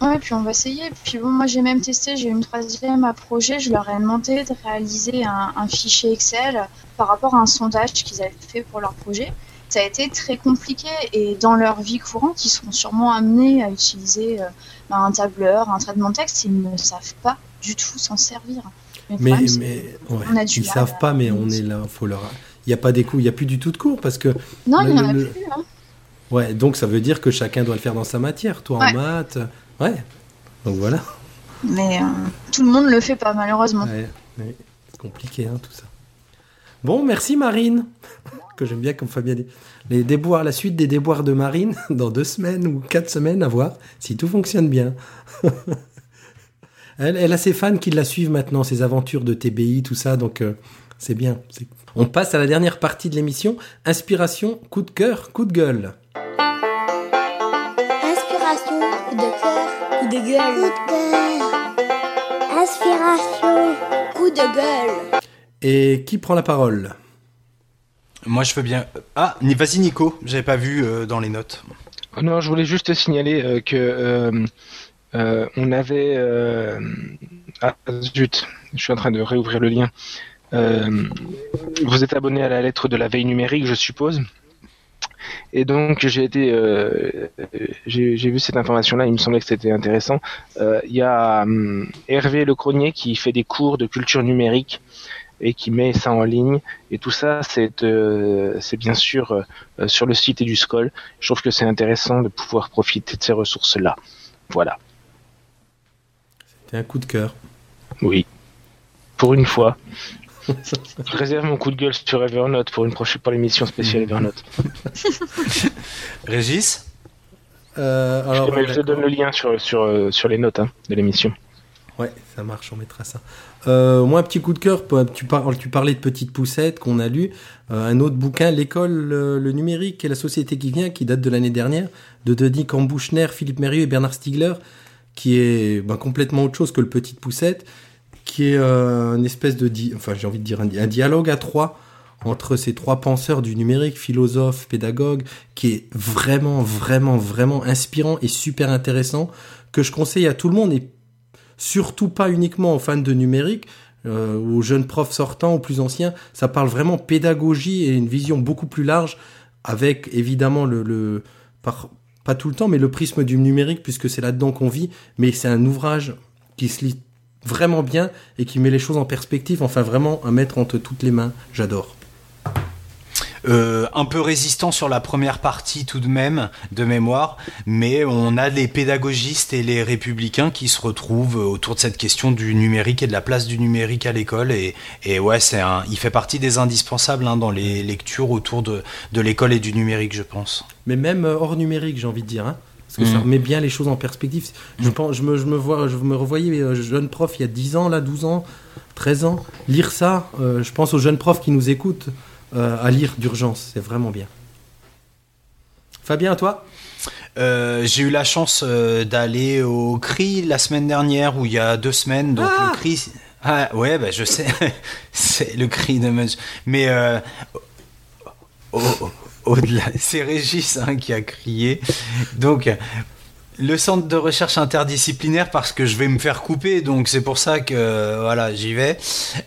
Ouais, puis on va essayer. Puis bon, moi j'ai même testé, j'ai eu une troisième à projet, je leur ai demandé de réaliser un, un fichier Excel par rapport à un sondage qu'ils avaient fait pour leur projet. Ça a été très compliqué et dans leur vie courante, ils seront sûrement amenés à utiliser euh, un tableur, un traitement de texte, ils ne savent pas du tout s'en servir. Mais, problème, c'est mais ouais, on a du ils mal savent pas, mais on est là. Faut leur. Il n'y a pas des cours, il n'y a plus du tout de cours parce que Non, il n'y en a le- plus. Hein. ouais, donc ça veut dire que chacun doit le faire dans sa matière. Toi Ouais. en maths, ouais. Donc voilà. Mais euh, tout le monde ne le fait pas, malheureusement. Ouais, ouais. C'est compliqué hein, tout ça. Bon, merci Marine, que j'aime bien comme Fabien dit. Les déboires, la suite des déboires de Marine dans deux semaines ou quatre semaines à voir si tout fonctionne bien. elle, elle a ses fans qui la suivent maintenant, ses aventures de TBI, tout ça, donc euh, c'est bien. On passe à la dernière partie de l'émission. Inspiration, coup de cœur, coup de gueule. De gueule, coup de cœur. Inspiration, coup de gueule. Et qui prend la parole Moi, je veux bien. Ah, ni- vas-y, Nico. J'avais pas vu euh, dans les notes. Oh Non, je voulais juste signaler euh, que euh, euh, on avait euh, ah zut, je suis en train de réouvrir le lien. Euh, vous êtes abonné à la lettre de la veille numérique, je suppose? Et donc j'ai été, euh, j'ai vu cette information-là, il me semblait que c'était intéressant. Euh, Il y a hum, Hervé Le Cronier qui fait des cours de culture numérique et qui met ça en ligne. Et tout ça, c'est euh, bien sûr sur le site du SCOL. Je trouve que c'est intéressant de pouvoir profiter de ces ressources-là. Voilà. C'est un coup de cœur. Oui. Pour une fois. Je réserve mon coup de gueule sur Evernote pour une prochaine pour l'émission spéciale Evernote. Régis Euh, alors, je, te- je te d'accord. donne le lien sur, sur, euh, sur les notes hein, de l'émission. Ouais, ça marche, on mettra ça. Euh, moi, un petit coup de cœur, tu, parlais de Petite Poussette qu'on a lu. Euh, un autre bouquin, L'école, le, le numérique et la société qui vient, qui date de l'année dernière, de Denis Cambouchner, Philippe Mérieux et Bernard Stiegler, qui est ben, complètement autre chose que le Petite Poussette, qui est euh, espèce de, di- enfin j'ai envie de dire un, di- un dialogue à trois entre ces trois penseurs du numérique, philosophes, pédagogues, qui est vraiment, vraiment, vraiment inspirant et super intéressant, que je conseille à tout le monde, et surtout pas uniquement aux fans de numérique, euh, aux jeunes profs sortants, aux plus anciens. Ça parle vraiment pédagogie et une vision beaucoup plus large, avec évidemment le, pas tout le temps, mais le prisme du numérique, puisque c'est là-dedans qu'on vit. Mais c'est un ouvrage qui se lit vraiment bien et qui met les choses en perspective. Enfin, vraiment à mettre entre toutes les mains. J'adore. Euh, un peu résistant sur la première partie tout de même de mémoire, mais on a les pédagogistes et les républicains qui se retrouvent autour de cette question du numérique et de la place du numérique à l'école et, et ouais c'est un, il fait partie des indispensables hein, dans les lectures autour de, de l'école et du numérique je pense. Mais même euh, hors numérique j'ai envie de dire. Hein parce que ça Mm. remet bien les choses en perspective. Je, Mm. pense, je, me, je, me vois, je me revoyais euh, jeune prof il y a 10 ans, là, 12 ans, 13 ans. Lire ça, euh, je pense aux jeunes profs qui nous écoutent euh, à lire d'urgence. C'est vraiment bien. Fabien, à toi? Euh, j'ai eu la chance euh, d'aller au CRI la semaine dernière ou il y a deux semaines. Donc Ah le CRI. Ah ouais, bah, je sais. c'est le CRI de Munch. Mais euh, au- au-delà, c'est Régis hein, qui a crié. Donc. Le centre de recherche interdisciplinaire parce que je vais me faire couper donc c'est pour ça que euh, voilà j'y vais.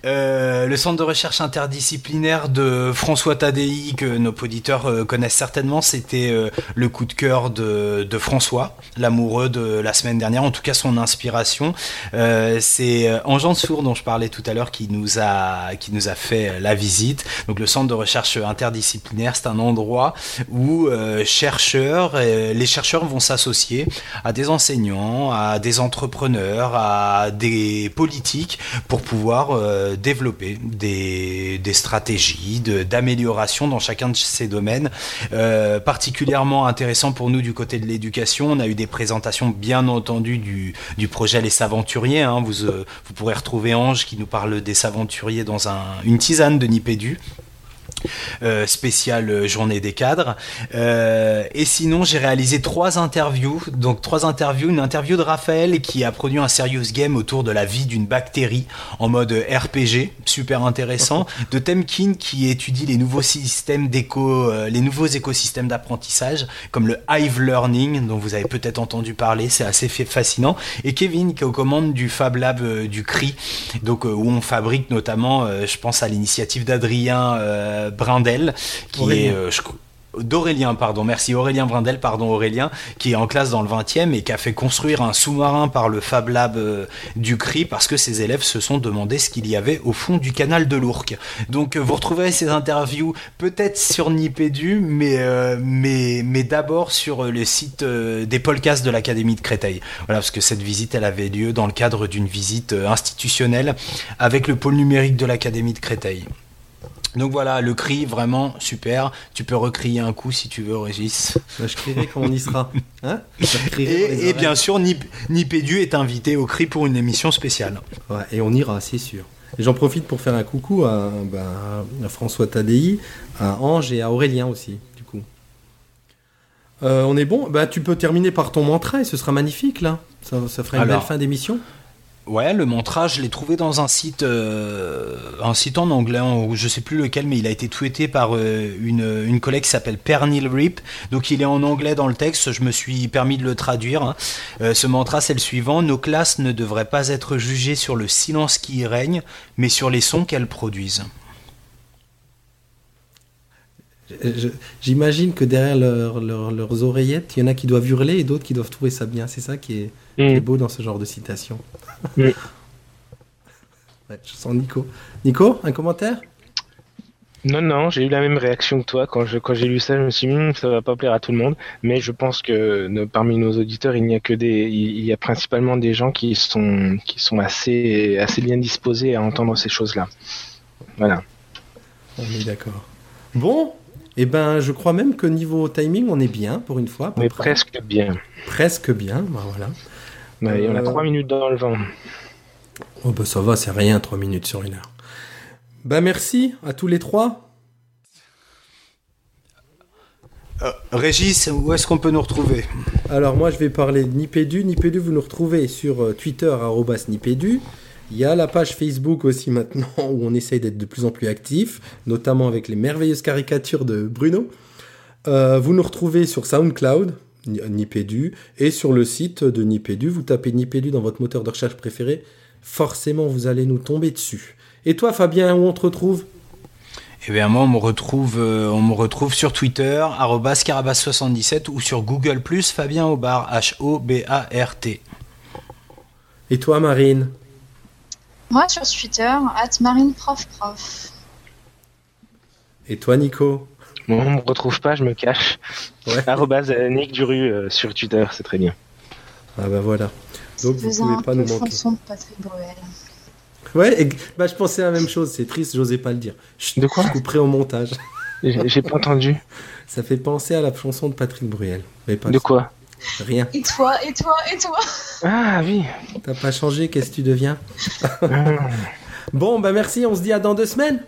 Euh, le centre de recherche interdisciplinaire de François Tadei que nos auditeurs euh, connaissent certainement c'était euh, le coup de cœur de, François, l'amoureux de la semaine dernière, en tout cas son inspiration. Euh, c'est euh, Anjan Sour dont je parlais tout à l'heure qui nous a qui nous a fait euh, la visite. Donc le centre de recherche interdisciplinaire, c'est un endroit où euh, chercheurs, euh, les chercheurs vont s'associer à des enseignants, à des entrepreneurs, à des politiques pour pouvoir euh, développer des, stratégies d'amélioration dans chacun de ces domaines. Euh, particulièrement intéressant pour nous du côté de l'éducation, on a eu des présentations bien entendu du, projet Les Saventuriers. hein. Vous, euh, vous pourrez retrouver Ange qui nous parle des Saventuriers dans un, une tisane de Nipédu. Euh, spéciale euh, journée des cadres. Euh, et sinon, j'ai réalisé trois interviews. Donc trois interviews. Une interview de Raphaël qui a produit un serious game autour de la vie d'une bactérie en mode RPG, super intéressant. De Temkin qui étudie les nouveaux systèmes d'éco, euh, les nouveaux écosystèmes d'apprentissage comme le Hive Learning dont vous avez peut-être entendu parler. C'est assez fa- fascinant. Et Kevin qui est aux commandes du Fab Lab euh, du CRI, donc euh, où on fabrique notamment, euh, je pense à l'initiative d'Adrien euh, Brindel, qui Aurélien. est, euh, je- d'Aurélien, pardon, merci Aurélien Brindel, pardon Aurélien, qui est en classe dans le 20e et qui a fait construire un sous-marin par le Fab Lab euh, du CRI parce que ses élèves se sont demandé ce qu'il y avait au fond du canal de l'Ourcq. Donc euh, vous retrouverez ces interviews peut-être sur Nipédu, mais, euh, mais, mais d'abord sur le site des podcasts de l'Académie de Créteil. Voilà, parce que cette visite, elle avait lieu dans le cadre d'une visite institutionnelle avec le pôle numérique de l'Académie de Créteil. Donc voilà, le cri, vraiment super. Tu peux recrier un coup si tu veux, Régis. Bah, Je crierai quand on y sera. Hein Et, bien sûr, Nip, Nipédu est invité au cri pour une émission spéciale. Ouais, et on ira, c'est sûr. Et j'en profite pour faire un coucou à, bah, à François Tadei, à Ange et à Aurélien aussi, du coup. Euh, on est bon? Bah, Tu peux terminer par ton mantra et ce sera magnifique, là. Ça, ça fera une Alors. belle fin d'émission. Ouais, le mantra, je l'ai trouvé dans un site, euh, un site en anglais, en- je sais plus lequel, mais il a été tweeté par euh, une, une collègue qui s'appelle Pernil Rip. Donc il est en anglais dans le texte, je me suis permis de le traduire. hein. Euh, ce mantra, c'est le suivant Nos classes ne devraient pas être jugées sur le silence qui y règne, mais sur les sons qu'elles produisent. Je- J'imagine que derrière leur- leur- leurs oreillettes, il y en a qui doivent hurler et d'autres qui doivent trouver ça bien. C'est ça qui est, qui est Mm. beau dans ce genre de citation. Mm. Ouais, je sens Nico. Nico, un commentaire? Non, non, j'ai eu la même réaction que toi quand j'ai lu ça. Je me suis dit, Hum, ça va pas plaire à tout le monde, mais je pense que ne- parmi nos auditeurs, il n'y a que des, il y a principalement des gens qui sont qui sont assez assez bien disposés à entendre ces choses-là. Voilà. On est d'accord. Bon, et ben, je crois même que niveau timing, on est bien pour une fois. On est presque bien. Presque bien, bah voilà. Ouais, On a Euh, trois minutes dans le vent. Oh bah ça va, c'est rien, 3 minutes sur une heure. Bah merci à tous les trois. Euh, Régis, où est-ce qu'on peut nous retrouver? Alors moi je vais parler de Nipédu. Nipédu, vous nous retrouvez sur euh, Twitter, arrobas Nipédu. Il y a la page Facebook aussi maintenant où on essaye d'être de plus en plus actif, notamment avec les merveilleuses caricatures de Bruno. Euh, vous nous retrouvez sur SoundCloud, Ni- Nipédu, et sur le site de Nipédu. Vous tapez Nipédu dans votre moteur de recherche préféré. Forcément, vous allez nous tomber dessus. Et toi, Fabien, où on te retrouve? Eh bien moi on me retrouve, euh, on me retrouve sur Twitter @carabas77 ou sur Google Fabien Aubard H O B A R T. Et toi, Marine? Moi, sur Twitter, at marineprofprof. Et toi, Nico Moi, on me retrouve pas, je me cache. Ouais. Arrobase euh, Nick Duru euh, sur Twitter, c'est très bien. Ah bah voilà. Donc vous pouvez pas nous manquer. chanson de Patrick Bruel. Ouais, et- bah je pensais à la même chose. C'est triste, j'osais pas le dire. Chut, De quoi Je couperai au montage. J'ai j'ai pas entendu. Ça fait penser à la chanson de Patrick Bruel. Mais pas De quoi? Rien. Et toi, et toi, et toi Ah oui. T'as pas changé, qu'est-ce que tu deviens. Bon, bah merci, on se dit à dans deux semaines.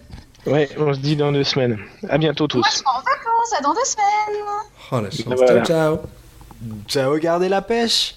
Ouais, on se dit dans deux semaines. À bientôt tous. Moi, je pars en vacances, à dans deux semaines Oh la chance. Voilà. Ciao, ciao. Ciao, gardez la pêche